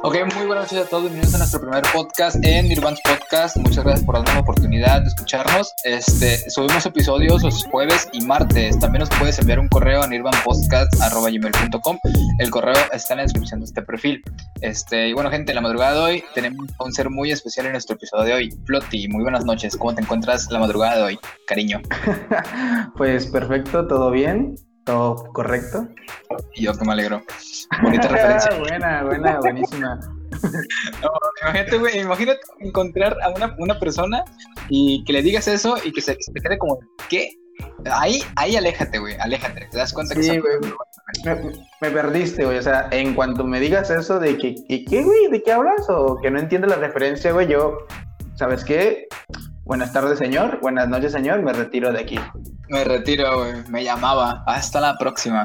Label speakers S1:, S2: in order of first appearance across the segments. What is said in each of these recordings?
S1: Ok, muy buenas noches a todos, bienvenidos a nuestro primer podcast en Nirvans Podcast. Muchas gracias por darnos la oportunidad de escucharnos. Este, subimos episodios los jueves y martes. También nos puedes enviar un correo a nirvanpodcast.com. El correo está en la descripción de este perfil. Este, y bueno, gente, la madrugada de hoy tenemos un ser muy especial en nuestro episodio de hoy. Flotti, muy buenas noches. ¿Cómo te encuentras la madrugada de hoy, cariño?
S2: pues perfecto, todo bien. Todo correcto.
S1: Y yo que me alegro. Bonita referencia.
S2: buena, buena, buenísima.
S1: No, imagínate, güey, imagínate encontrar a una, una, persona y que le digas eso y que se, te quede como, ¿qué? Ahí, ahí aléjate, güey, aléjate. ¿Te das cuenta que
S2: sí, güey? Me, me, perdiste, güey. O sea, en cuanto me digas eso de que, ¿qué, güey? ¿De qué hablas? O que no entiendes la referencia, güey, yo, ¿sabes qué? Buenas tardes, señor. Buenas noches, señor. Me retiro de aquí.
S1: Me retiro, güey. Me llamaba. Hasta la próxima.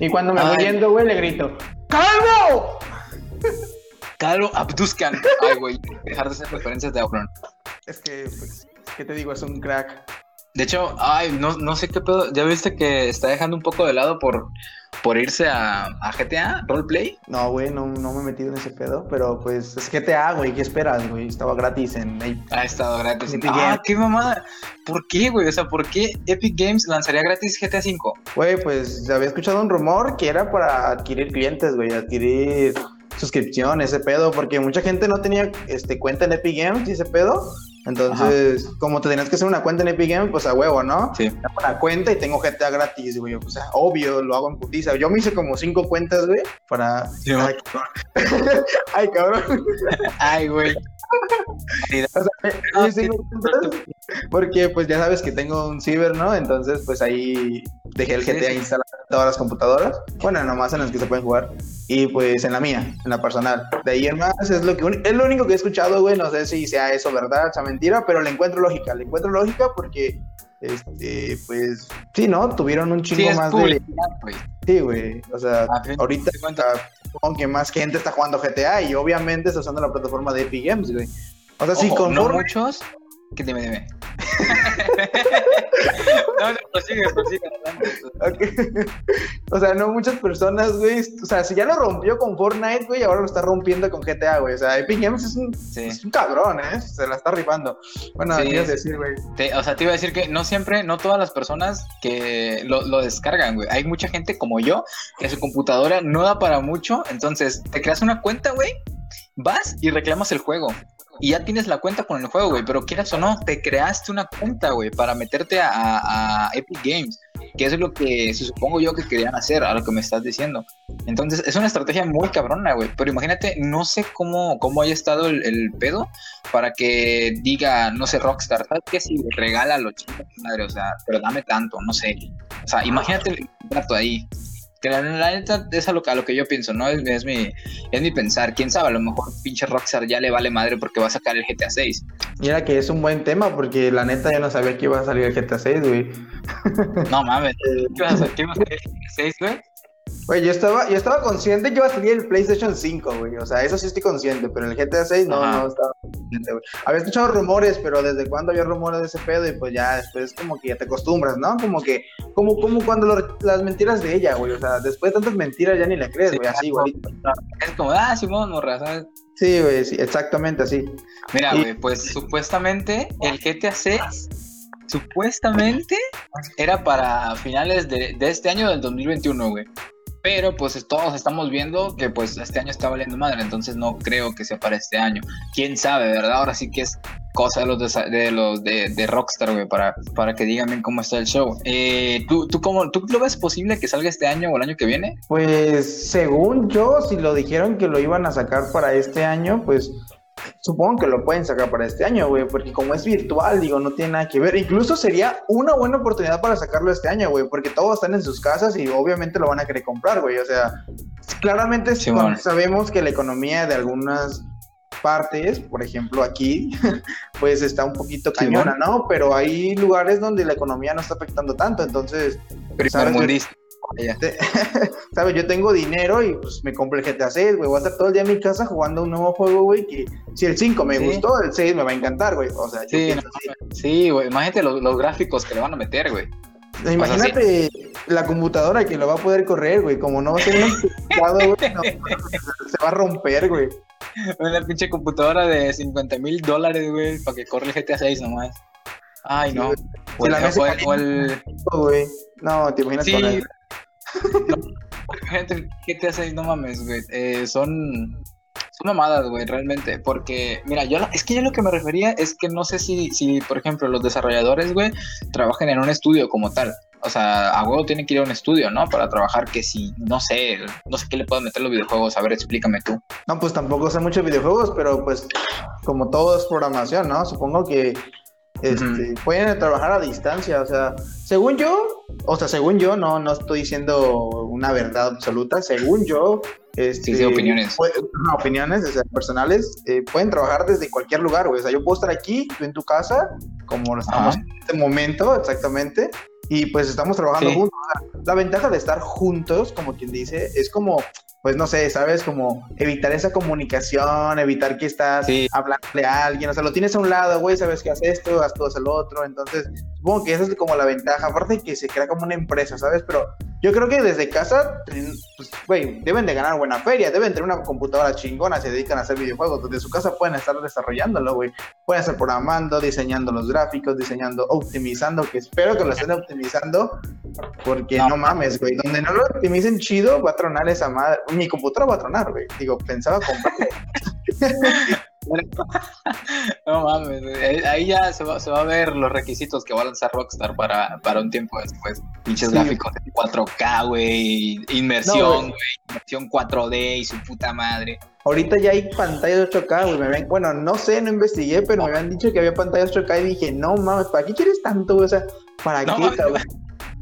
S2: Y cuando me voy yendo, güey, le grito: ¡Calvo!
S1: Calvo Abduscan. Ay, güey. Dejar de hacer referencias de Auron.
S2: Es que, pues, ¿qué te digo? Es un crack.
S1: De hecho, ay, no, no sé qué pedo. ¿Ya viste que está dejando un poco de lado por, por irse a, a GTA, roleplay?
S2: No, güey, no, no, me he metido en ese pedo, pero pues es GTA, güey, ¿qué esperas, güey? Estaba gratis en
S1: Ha estado gratis en Ah, qué mamada. ¿Por qué, güey? O sea, ¿por qué Epic Games lanzaría gratis GTA 5?
S2: Güey, pues había escuchado un rumor que era para adquirir clientes, güey, adquirir suscripción, ese pedo, porque mucha gente no tenía este, cuenta en Epic Games y ese pedo. Entonces, como te tenías que hacer una cuenta en Epic Games, pues a huevo, ¿no?
S1: Sí.
S2: Tengo una cuenta y tengo GTA gratis, güey. O sea, obvio, lo hago en putiza. Yo me hice como cinco cuentas, güey, para.
S1: Sí,
S2: Ay, cabrón. Ay, cabrón.
S1: Ay, güey.
S2: o sea, sí, porque pues ya sabes que tengo un ciber, ¿no? Entonces, pues ahí dejé el GTA instalado en todas las computadoras. Bueno, nomás en las que se pueden jugar. Y pues en la mía, en la personal. De ahí en más es lo que es lo único que he escuchado, güey. No sé si sea eso verdad, sea mentira, pero le encuentro lógica. Le encuentro lógica porque este, pues, sí, ¿no? Tuvieron un chingo
S1: sí,
S2: más
S1: de.
S2: Wey. Sí, güey. O sea, ahorita supongo que más gente está jugando GTA y obviamente está usando la plataforma de Epic Games, güey. O sea, sí, con
S1: no muchos. Que dime, dime. no, no, prosigue, prosigue.
S2: Okay. O sea, no muchas personas, güey. O sea, si ya lo rompió con Fortnite, güey, ahora lo está rompiendo con GTA, güey. O sea, Epic Games es un, sí. es un cabrón, ¿eh? Se la está rifando. Bueno, sí, a decir, güey.
S1: O sea, te iba a decir que no siempre, no todas las personas que lo, lo descargan, güey. Hay mucha gente como yo que su computadora no da para mucho. Entonces, te creas una cuenta, güey. Vas y reclamas el juego y ya tienes la cuenta con el juego, güey, pero quieras o no, te creaste una cuenta, güey, para meterte a, Epic Games, que es lo que supongo yo que querían hacer, a lo que me estás diciendo. Entonces, es una estrategia muy cabrona, güey, pero imagínate, no sé cómo, cómo haya estado el, pedo para que diga, no sé, Rockstar, ¿sabes qué? Si regala los chicos, madre, o sea, pero dame tanto, no sé. O sea, imagínate el contrato ahí. Que la, la, neta es a lo, a lo que yo pienso, ¿no? Es, es, mi, es mi pensar. Quién sabe, a lo mejor pinche Rockstar ya le vale madre porque va a sacar el GTA 6.
S2: Mira que es un buen tema porque la neta ya no sabía que iba a salir el GTA 6, güey.
S1: No mames, ¿qué iba a salir el GTA 6, güey?
S2: Güey, yo estaba, yo estaba consciente que iba a salir el PlayStation 5, güey. O sea, eso sí estoy consciente, pero el GTA 6 no, Ajá. no estaba consciente, güey. Había escuchado rumores, pero desde cuándo había rumores de ese pedo y pues ya después como que ya te acostumbras, ¿no? Como que, como, como cuando lo, las mentiras de ella, güey. O sea, después de tantas mentiras ya ni le crees, güey, sí, así, igualito.
S1: Es como, ah, Simón, morra, ¿sabes?
S2: Sí, güey, sí, exactamente así.
S1: Mira, güey, pues supuestamente el GTA 6 supuestamente era para finales de, de este año del 2021, güey pero pues todos estamos viendo que pues este año está valiendo madre, entonces no creo que sea para este año. Quién sabe, ¿verdad? Ahora sí que es cosa de los de, los de, de, Rockstar, güey, para, para que digan cómo está el show. Eh, ¿tú, tú, cómo, ¿Tú lo ves posible que salga este año o el año que viene?
S2: Pues según yo, si lo dijeron que lo iban a sacar para este año, pues supongo que lo pueden sacar para este año, güey, porque como es virtual, digo, no tiene nada que ver. Incluso sería una buena oportunidad para sacarlo este año, güey, porque todos están en sus casas y obviamente lo van a querer comprar, güey. O sea, claramente sí, bueno. sabemos que la economía de algunas partes, por ejemplo aquí, pues está un poquito cañona, ¿no? Pero hay lugares donde la economía no está afectando tanto, entonces...
S1: ¿Sabes?
S2: Yo tengo dinero y pues me compro el GTA 6, güey. Voy a estar todo el día en mi casa jugando un nuevo juego, güey. Que si el 5 me sí. gustó, el 6 me va a encantar, güey. O sea,
S1: sí, no, sí, güey. Imagínate los, los, gráficos que le van a meter, güey.
S2: Imagínate o sea, sí. la computadora que lo va a poder correr, güey. Como no va a ser un güey, no, se va a romper, güey.
S1: una pinche computadora de 50 mil dólares, güey, para que corre el GTA 6 nomás. Ay, no. O el, o el-.
S2: No, te imaginas
S1: Sí. Gente, GTA 6, no mames, güey. Eh, son, son mamadas, güey, realmente. Porque, mira, yo es que yo lo que me refería es que no sé si, si por ejemplo, los desarrolladores, güey, trabajan en un estudio como tal. O sea, a huevo tienen que ir a un estudio, ¿no? Para trabajar que si, no sé, no sé qué le pueden meter los videojuegos. A ver, explícame tú.
S2: No, pues tampoco sé mucho de videojuegos, pero pues como todo es programación, ¿no? Supongo que este, pueden trabajar a distancia, o sea, según yo, o sea, según yo, no, no estoy diciendo una verdad absoluta, según yo, este,
S1: Sí, sí, opiniones.
S2: puede- no, opiniones o sea, personales, eh, pueden trabajar desde cualquier lugar, güey, o sea, yo puedo estar aquí, tú en tu casa, como lo estamos
S1: Ajá.
S2: en este momento, exactamente, y pues estamos trabajando
S1: Sí.
S2: juntos. O sea, la ventaja de estar juntos, como quien dice, es como, pues no sé, ¿sabes? Como evitar esa comunicación, evitar que estás
S1: Sí.
S2: hablándole a alguien, o sea, lo tienes a un lado, güey, sabes que haces esto, haz haces el otro, entonces supongo que esa es como la ventaja, aparte de que se crea como una empresa, ¿sabes? Pero yo creo que desde casa, pues, güey, deben de ganar buena feria, deben tener una computadora chingona, se dedican a hacer videojuegos, desde su casa pueden estar desarrollándolo, güey, pueden estar programando, diseñando los gráficos, diseñando, optimizando, que espero que lo estén optimizando, porque no,
S1: No.
S2: mames, güey, donde no lo optimicen chido, va a tronar esa madre, mi computadora va a tronar, güey, digo, pensaba comprar
S1: No mames, güey. Ahí- ya se va, se va a ver los requisitos que va a lanzar Rockstar para, para un tiempo después. Pinches
S2: Sí.
S1: gráficos de 4K, güey.
S2: No,
S1: Inmersión,
S2: güey.
S1: güey. Inmersión 4D y su puta madre.
S2: Ahorita ya hay pantallas 8K, güey. Me ven, bueno, no sé, no investigué, pero me habían dicho que había pantallas 8K y dije, no mames, ¿para qué quieres tanto, güey? O sea, ¿para
S1: No
S2: qué, cabrón?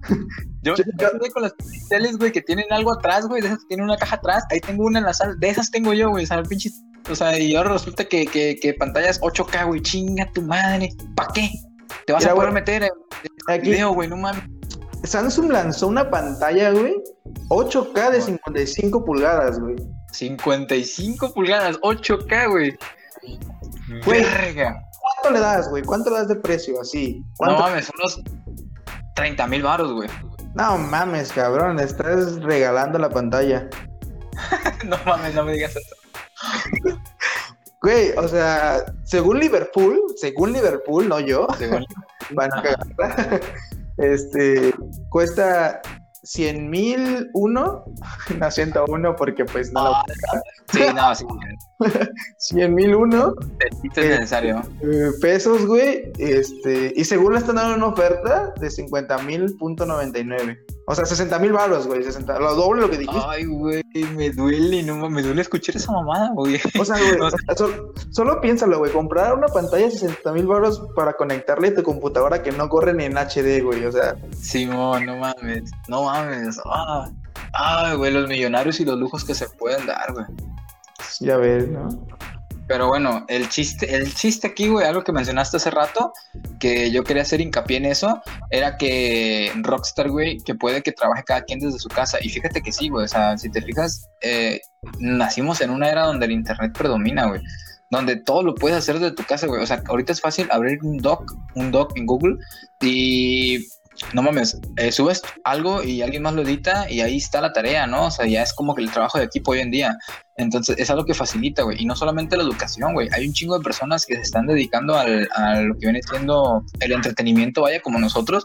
S1: Yo,
S2: Yo-
S1: yo estoy con las teles, güey, que tienen algo atrás, güey. De esas que tienen una caja atrás. Ahí tengo una en la sala. De esas tengo yo, güey. O sea, pinches. O sea, y ahora resulta que, que, que pantallas 8K, güey. Chinga tu madre. ¿Para qué? Te vas
S2: Mira,
S1: a poder
S2: güey,
S1: meter en
S2: Aquí,
S1: video, güey. No mames.
S2: Samsung lanzó una pantalla, güey, 8K de 55 pulgadas, güey.
S1: 55 pulgadas, 8K, güey.
S2: Güey. ¿Cuánto le das, güey? ¿Cuánto le das de precio así?
S1: No mames, unos 30 mil baros, güey.
S2: No mames, cabrón, estás regalando la pantalla.
S1: No mames, no me digas eso.
S2: Güey, o sea, según Liverpool, según Liverpool, no yo,
S1: Según-
S2: van a cagarla, este, cuesta 100 mil uno, no 101 porque pues no,
S1: Ah, sí, no, sí.
S2: 100 mil uno
S1: Sí, es necesario.
S2: eh, pesos, güey, este, y según le están dando una oferta de 50 mil punto 99. O sea, 60 mil baros, güey, 60, lo doble lo que dijiste.
S1: Ay, güey, me duele, no me duele escuchar esa mamada, güey.
S2: O sea, güey,
S1: O
S2: sea, solo piénsalo, güey, comprar una pantalla de 60 mil baros para conectarle a tu computadora que no corre ni en HD, güey, o sea,
S1: Simón, no mames, no mames. Ah, ay, güey, los millonarios y los lujos que se pueden dar, güey.
S2: ya ves, ¿no?
S1: Pero bueno, el chiste, el chiste aquí, güey, algo que mencionaste hace rato, que yo quería hacer hincapié en eso, era que Rockstar, güey, que puede que trabaje cada quien desde su casa. Y fíjate que sí, güey, o sea, si te fijas, eh, nacimos en una era donde el internet predomina, güey. Donde todo lo puedes hacer desde tu casa, güey. O sea, ahorita es fácil abrir un doc, un doc en Google y no mames, eh, subes algo y alguien más lo edita y ahí está la tarea, ¿no? O sea, ya es como que el trabajo de equipo hoy en día. Entonces, es algo que facilita, güey. Y no solamente la educación, güey. Hay un chingo de personas que se están dedicando al, a lo que viene siendo el entretenimiento, vaya, como nosotros.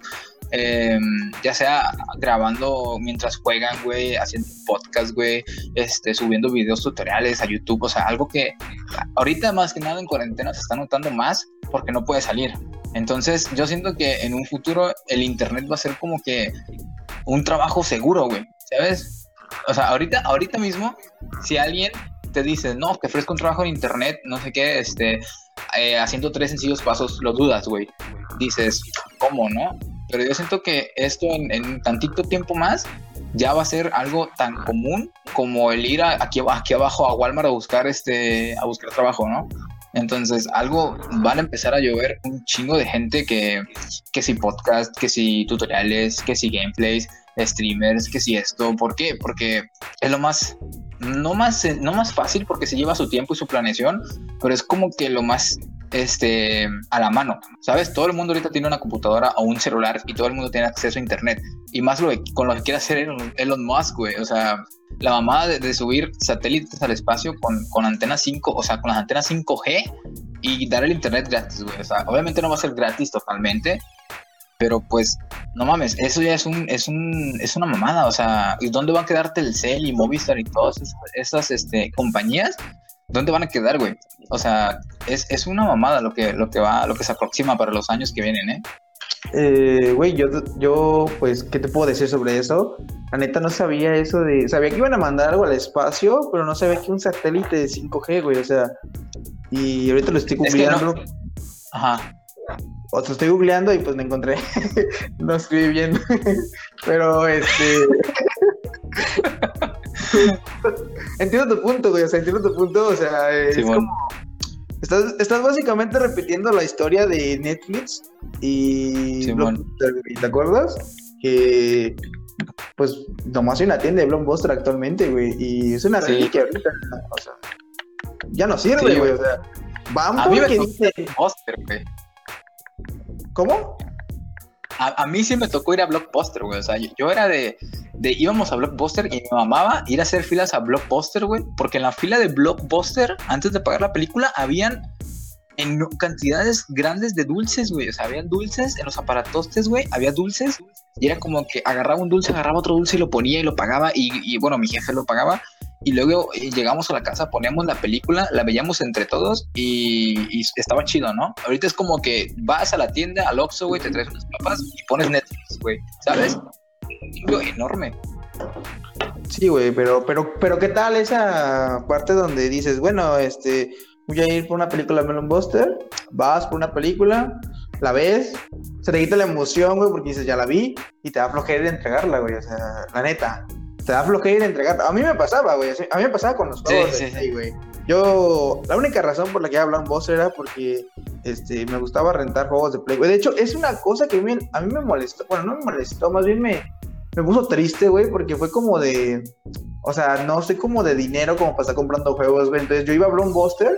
S1: Eh, ya sea grabando mientras juegan, güey, haciendo podcast, güey, este, subiendo videos tutoriales a YouTube. O sea, algo que ahorita más que nada en cuarentena se está notando más porque no puede salir. Entonces, yo siento que en un futuro el internet va a ser como que un trabajo seguro, güey. ¿Sabes? O sea, ahorita, ahorita mismo, si alguien te dice, no, te ofrezco un trabajo en internet, no sé qué, este, eh, haciendo tres sencillos pasos, lo dudas, güey. Dices, ¿cómo, no? Pero yo siento que esto en, en tantito tiempo más ya va a ser algo tan común como el ir aquí, aquí abajo a Walmart a buscar este, a buscar trabajo, ¿no? Entonces, algo van a empezar a llover un chingo de gente que, que si podcast, que si tutoriales, que si gameplays, streamers, que si esto. ¿Por qué? Porque es lo más, no más, no más fácil porque se lleva su tiempo y su planeación, pero es como que lo más este, a la mano, ¿sabes? Todo el mundo ahorita tiene una computadora o un celular y todo el mundo tiene acceso a internet. Y más lo con lo que quiere hacer Elon, Musk, güey. O sea, la mamada de, subir satélites al espacio con, con antenas 5, o sea, con las antenas 5G y dar el internet gratis, güey. O sea, obviamente no va a ser gratis totalmente, pero pues, no mames, eso ya es un, es un, es una mamada, o sea, ¿y dónde van a quedar Telcel y Movistar y todas esas, este, compañías? ¿Dónde van a quedar, güey? O sea, es, es, una mamada lo que, lo que va, lo que se aproxima para los años que vienen, ¿eh?
S2: Eh, güey, yo, yo, pues, ¿qué te puedo decir sobre eso? La neta no sabía eso de. Sabía que iban a mandar algo al espacio, pero no sabía que un satélite de 5G, güey, o sea. Y ahorita lo estoy googleando. Ajá. O sea, estoy googleando y pues me encontré. no estoy viendo. pero este. entiendo tu punto, güey. O sea, entiendo tu punto. O sea, es como. Estás, estás básicamente repitiendo la historia de Netflix y. Sí, ¿Te acuerdas? Que. Pues nomás hay una tienda de Blockbuster actualmente, güey. Y es una reliquia ahorita. O sea, ya no sirve, güey. o sea, vamos a mí me que dice. güey. ¿Cómo?
S1: A, mí sí me tocó ir a Blockbuster, güey. O sea, yo, era de, de, íbamos a Blockbuster y me mamaba ir a hacer filas a Blockbuster, güey. Porque en la fila de Blockbuster, antes de pagar la película, habían en cantidades grandes de dulces, güey. O sea, habían dulces en los aparatostes, güey. Había dulces. Y era como que agarraba un dulce, agarraba otro dulce y lo ponía y lo pagaba. Y, bueno, mi jefe lo pagaba y luego eh, llegamos a la casa, poníamos la película, la veíamos entre todos y, estaba chido, ¿no? Ahorita es como que vas a la tienda, al Oxxo, güey, te traes unas papas y pones Netflix, güey, ¿sabes? Un enorme.
S2: Sí, güey, pero, pero, pero ¿qué tal esa parte donde dices, bueno, este, voy a ir por una película Melon Buster, vas por una película, la ves, se te quita la emoción, güey, porque dices, ya la vi, y te da flojera de entregarla, güey, o sea, la neta te da flojera entregar. A mí me pasaba, güey. A mí me pasaba con los juegos sí, sí, güey. Yo, la única razón por la que hablan vos era porque este, me gustaba rentar juegos de Play. De hecho, es una cosa que a mí, a mí me molestó. Bueno, no me molestó, más bien me, me puso triste, güey, porque fue como de. O sea, no sé como de dinero como para estar comprando juegos, güey. Entonces yo iba a Blockbuster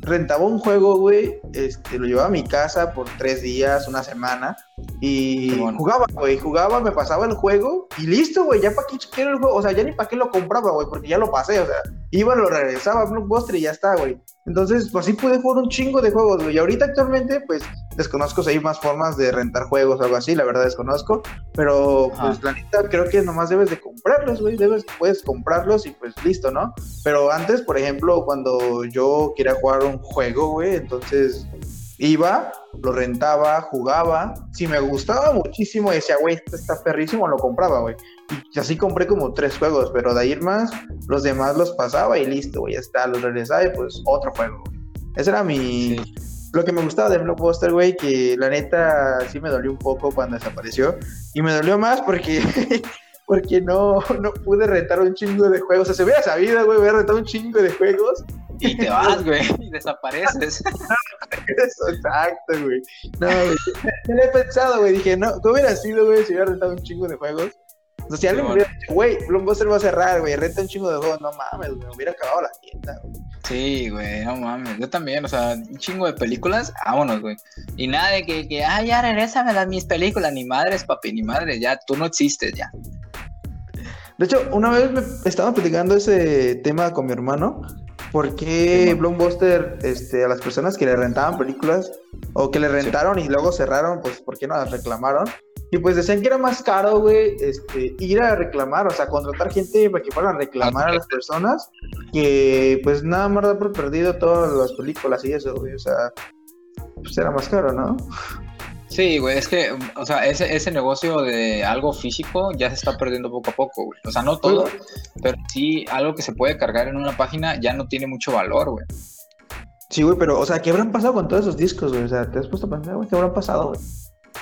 S2: rentaba un juego, güey, este, lo llevaba a mi casa por tres días, una semana, y jugaba, güey, jugaba, me pasaba el juego, y listo, güey, ya para qué quiero el juego, o sea, ya ni para qué lo compraba, güey, porque ya lo pasé, o sea, iba, lo regresaba a Blockbuster y ya está, güey. Entonces, pues sí pude jugar un chingo de juegos, güey, y ahorita actualmente, pues, desconozco si hay más formas de rentar juegos o algo así, la verdad desconozco, pero, pues, la neta, creo que nomás debes de comprarlos, güey, debes, puedes comprarlos y pues listo, ¿no? Pero antes, por ejemplo, cuando yo quería jugar un juego, güey. Entonces iba, lo rentaba, jugaba. Si me gustaba muchísimo, decía, güey, esto está perrísimo, lo compraba, güey. Y así compré como tres juegos, pero de ahí más, los demás los pasaba y listo, güey, ya está, los regresaba y pues otro juego, güey. Ese era mi. Lo que me gustaba de Blockbuster, güey, que la neta sí me dolió un poco cuando desapareció. Y me dolió más porque porque no, no pude rentar un chingo de juegos. O sea, se hubiera sabido, güey, hubiera rentado un chingo de juegos
S1: y te vas, güey, y desapareces.
S2: Eso, exacto, güey. No, güey. Me lo he pensado, güey. Dije, no, ¿cómo hubiera sido, güey, si hubiera rentado un chingo de juegos? O sea, si alguien me hubiera dicho, güey, Blockbuster va a cerrar, güey, renta un chingo de juegos, no mames, güey, me hubiera acabado la tienda, güey.
S1: Sí, güey, no mames, yo también, o sea, un chingo de películas, vámonos, güey. Y nada de que, que ah, ya regrésame las mis películas, ni madres, papi, ni madre, ya, tú no existes, ya.
S2: De hecho, una vez me estaba platicando ese tema con mi hermano ¿Por qué Blockbuster, este, a las personas que le rentaban películas o que le rentaron y luego cerraron, pues, ¿por qué no las reclamaron? Y pues decían que era más caro, güey, este, ir a reclamar, o sea, contratar gente para que fueran a reclamar a las personas, que pues nada más dar por perdido todas las películas y eso, güey, o sea, pues era más caro, ¿no?
S1: Sí, güey, es que, o sea, ese, ese negocio de algo físico ya se está perdiendo poco a poco, güey. O sea, no todo, pero sí algo que se puede cargar en una página ya no tiene mucho valor, güey.
S2: Sí, güey, pero, o sea, ¿qué habrán pasado con todos esos discos, güey? O sea, ¿te has puesto a pensar, güey, qué habrán pasado, güey?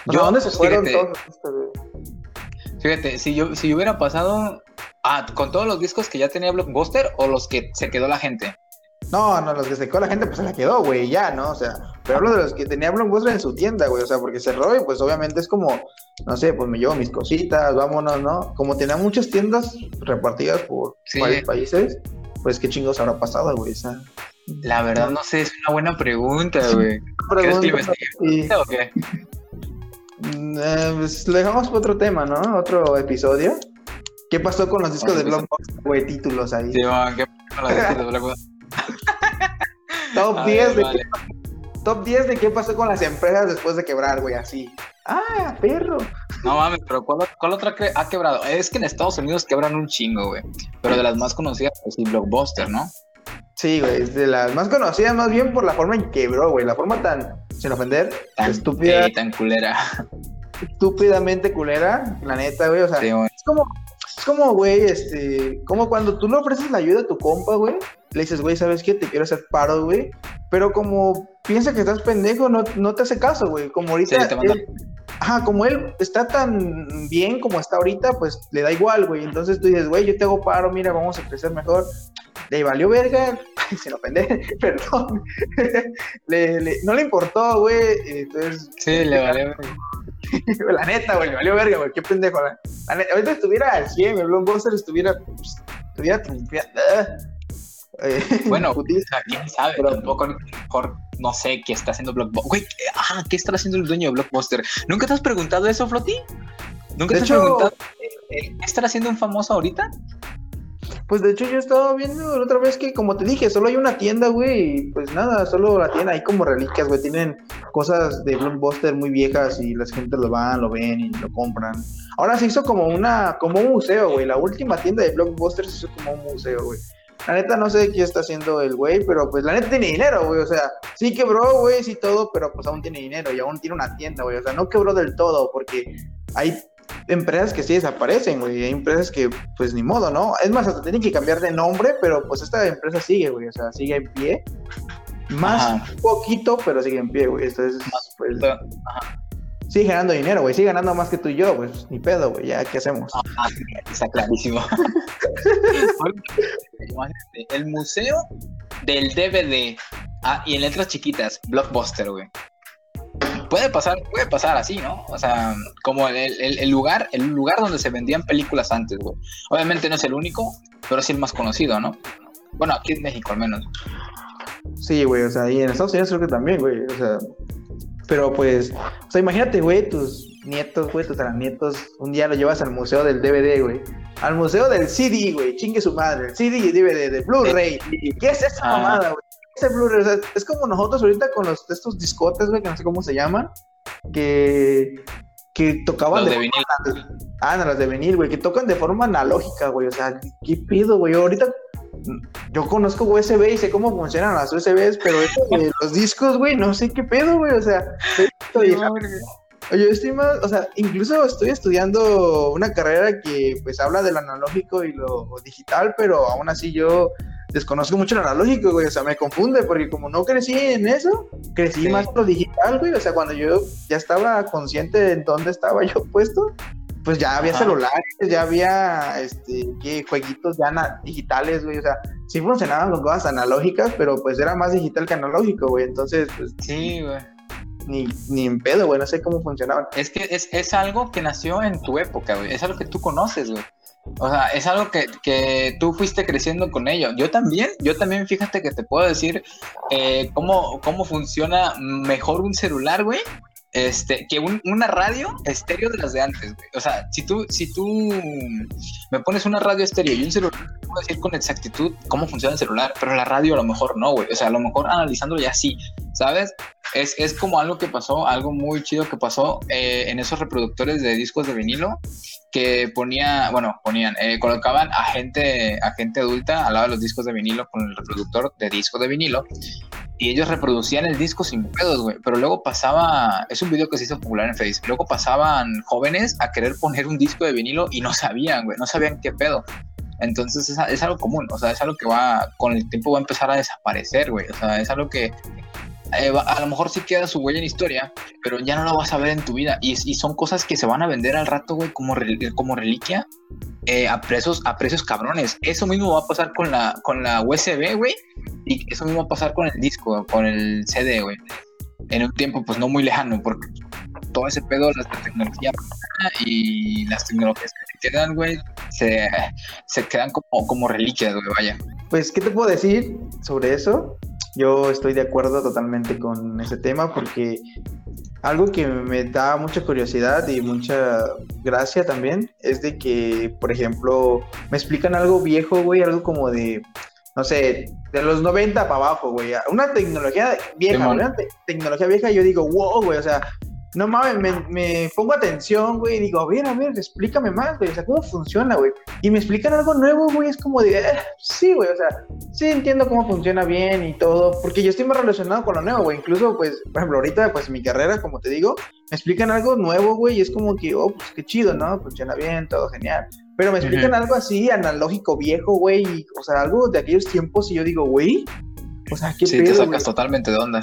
S2: Yo, ¿dónde se fueron todos discos, güey?
S1: Fíjate, si yo, si hubiera pasado ah, con todos los discos que ya tenía Blockbuster o los que se quedó la gente.
S2: No, no, los que se quedó la gente, pues se la quedó, güey, ya, ¿no? O sea, pero hablo de los que tenía Blockbuster en su tienda, güey, o sea, porque cerró y pues obviamente es como, no sé, pues me llevo mis cositas, vámonos, ¿no? Como tenía muchas tiendas repartidas por varios países, pues qué chingos habrá pasado, güey, o sea,
S1: La verdad no sé, es una buena pregunta, güey. ¿Crees que investigue o qué?
S2: Mm, eh, pues lo dejamos para otro tema, ¿no? Otro episodio. ¿Qué pasó con los discos de Blockbuster, güey? Títulos ahí.
S1: Sí, man, ¿qué pasó con los discos de Blockbuster?
S2: Top 10 de qué, top 10 de qué pasó con las empresas después de quebrar, güey, así. Ah, perro.
S1: No mames, pero ¿cuál, otra ha quebrado? Es que en Estados Unidos quebran un chingo, güey. Pero de las más conocidas, pues sí, Blockbuster, ¿no?
S2: Sí, güey, es de las más conocidas más bien por la forma en que quebró, güey. La forma tan, sin ofender, tan estúpida.
S1: tan culera.
S2: Estúpidamente culera, la neta, güey. O sea, es como, es como, güey, este, como cuando tú le ofreces la ayuda a tu compa, güey, le dices, güey, ¿sabes qué? Te quiero hacer paro, güey. Pero como piensa que estás pendejo, no, no te hace caso, güey. Como ahorita. ajá, como él está tan bien como está ahorita, pues le da igual, güey. Entonces tú dices, güey, yo te hago paro, mira, vamos a crecer mejor le valió verga, se lo pende, perdón, le, no le importó, güey, entonces...
S1: Sí, le valió verga.
S2: la neta, güey, le valió verga, güey, qué pendejo, la, neta, ahorita estuviera al 100, el Blockbuster estuviera, pues, estuviera
S1: eh, bueno, quién sabe, pero tampoco mejor no sé qué está haciendo Blockbuster. Güey, ah, ¿qué está haciendo el dueño de Blockbuster? ¿Nunca te has preguntado eso, Floti? ¿Nunca te has preguntado qué está haciendo un famoso ahorita?
S2: Pues de hecho yo estaba viendo la otra vez que, como te dije, solo hay una tienda, güey, pues nada, solo la tienda, hay como reliquias, güey, tienen cosas de Blockbuster muy viejas y la gente lo van, lo ven y lo compran. Ahora se hizo como una, como un museo, güey, la última tienda de Blockbuster se hizo como un museo, güey. La neta no sé qué está haciendo el güey, pero pues la neta tiene dinero, güey. O sea, sí quebró, güey, sí todo, pero pues aún tiene dinero y aún tiene una tienda, güey. O sea, no quebró del todo porque hay empresas que sí desaparecen, güey. Hay empresas que, pues ni modo, ¿no? Es más, hasta tienen que cambiar de nombre, pero pues esta empresa sigue, güey. O sea, sigue en pie. Más poquito, pero sigue en pie, güey. Entonces, pues. Sigue ganando dinero, güey. Sigue ganando más que tú y yo, pues ni pedo, güey. Ya, ¿qué hacemos?
S1: Ajá, está clarísimo. El museo del DVD. Ah, y en letras chiquitas, Blockbuster, güey puede pasar, puede pasar así, ¿no? O sea, como el, lugar, el lugar donde se vendían películas antes, güey. Obviamente no es el único, pero sí el más conocido, ¿no? Bueno, aquí en México al menos.
S2: Sí, güey, o sea, y en Estados Unidos creo que también, güey, o sea, pero pues, o sea, imagínate, güey, tus nietos, güey, tus nietos, un día lo llevas al museo del DVD, güey, al museo del CD, güey, chingue su madre, el CD y DVD, de Blu-ray, ¿qué es esa ah. mamada, güey? Es como nosotros ahorita con los, estos discotes, güey, que no sé cómo se llaman, que, que tocaban
S1: de, vinil.
S2: Ah, no, las de vinil, güey, que tocan de forma analógica, güey. O sea, ¿qué pido, güey? Ahorita yo conozco USB y sé cómo funcionan las USBs, pero los discos, güey, no sé qué pedo, güey. O sea, Oye, yo estoy más, o sea, incluso estoy estudiando una carrera que pues habla de lo analógico y lo digital, pero aún así yo desconozco mucho lo analógico, güey, o sea, me confunde porque como no crecí en eso, crecí más por lo digital, güey, o sea, cuando yo ya estaba consciente de dónde estaba yo puesto, pues ya había celulares, ya había, este, ¿qué? jueguitos ya digitales, güey, o sea, sí funcionaban con cosas analógicas, pero pues era más digital que analógico, güey, entonces, pues...
S1: Sí, güey.
S2: Ni, ni en pedo, güey, no sé cómo funcionaban.
S1: Es que es, es algo que nació en tu época, güey, es algo que tú conoces, güey. O sea, es algo que, que, tú fuiste creciendo con ello. Yo también, yo también, fíjate que te puedo decir eh, cómo, cómo funciona mejor un celular, güey, este, que una radio estéreo de las de antes, güey. O sea, si tú, si tú me pones una radio estéreo y un celular, puedo decir con exactitud cómo funciona el celular, pero la radio a lo mejor no, güey. O sea, a lo mejor analizándolo ya sí, ¿sabes? Es, es como algo que pasó, algo muy chido que pasó eh, en esos reproductores de discos de vinilo que ponía, bueno, ponían, eh, colocaban a gente, a gente adulta al lado de los discos de vinilo con el reproductor de disco de vinilo y ellos reproducían el disco sin pedos, güey. Pero luego pasaba, es un video que se hizo popular en Facebook, luego pasaban jóvenes a querer poner un disco de vinilo y no sabían, güey, no sabían qué pedo. Entonces es, es, algo común, o sea, es algo que va, con el tiempo va a empezar a desaparecer, güey. O sea, es algo que eh, a lo mejor sí queda su huella en historia, pero ya no lo vas a ver en tu vida. Y, son cosas que se van a vender al rato, güey, como, como reliquia eh, a, precios, a precios cabrones. Eso mismo va a pasar con la, con la USB, güey, y eso mismo va a pasar con el disco, con el CD, güey. En un tiempo, pues no muy lejano, porque todo ese pedo, la tecnología y las tecnologías que quedan, güey, se, se quedan como, como reliquias, güey, vaya.
S2: Pues, ¿qué te puedo decir sobre eso? Yo estoy de acuerdo totalmente con ese tema porque algo que me da mucha curiosidad y mucha gracia también es de que, por ejemplo, me explican algo viejo, güey, algo como de, no sé, de los 90 para abajo, güey. Una tecnología vieja, una tecnología vieja, yo digo, wow, güey, o sea, no mames, me, me, pongo atención, güey, y digo, a ver, a ver, explícame más, güey, o sea, ¿cómo funciona, güey? Y me explican algo nuevo, güey, es como de, eh, sí, güey, o sea, sí entiendo cómo funciona bien y todo, porque yo estoy más relacionado con lo nuevo, güey, incluso, pues, por ejemplo, ahorita, pues, mi carrera, como te digo, me explican algo nuevo, güey, y es como que, oh, pues, qué chido, ¿no? Funciona bien, todo genial. Pero me explican algo así, analógico, viejo, güey, o sea, algo de aquellos tiempos, y yo digo, güey, o sea, qué
S1: Sí, te sacas totalmente de onda.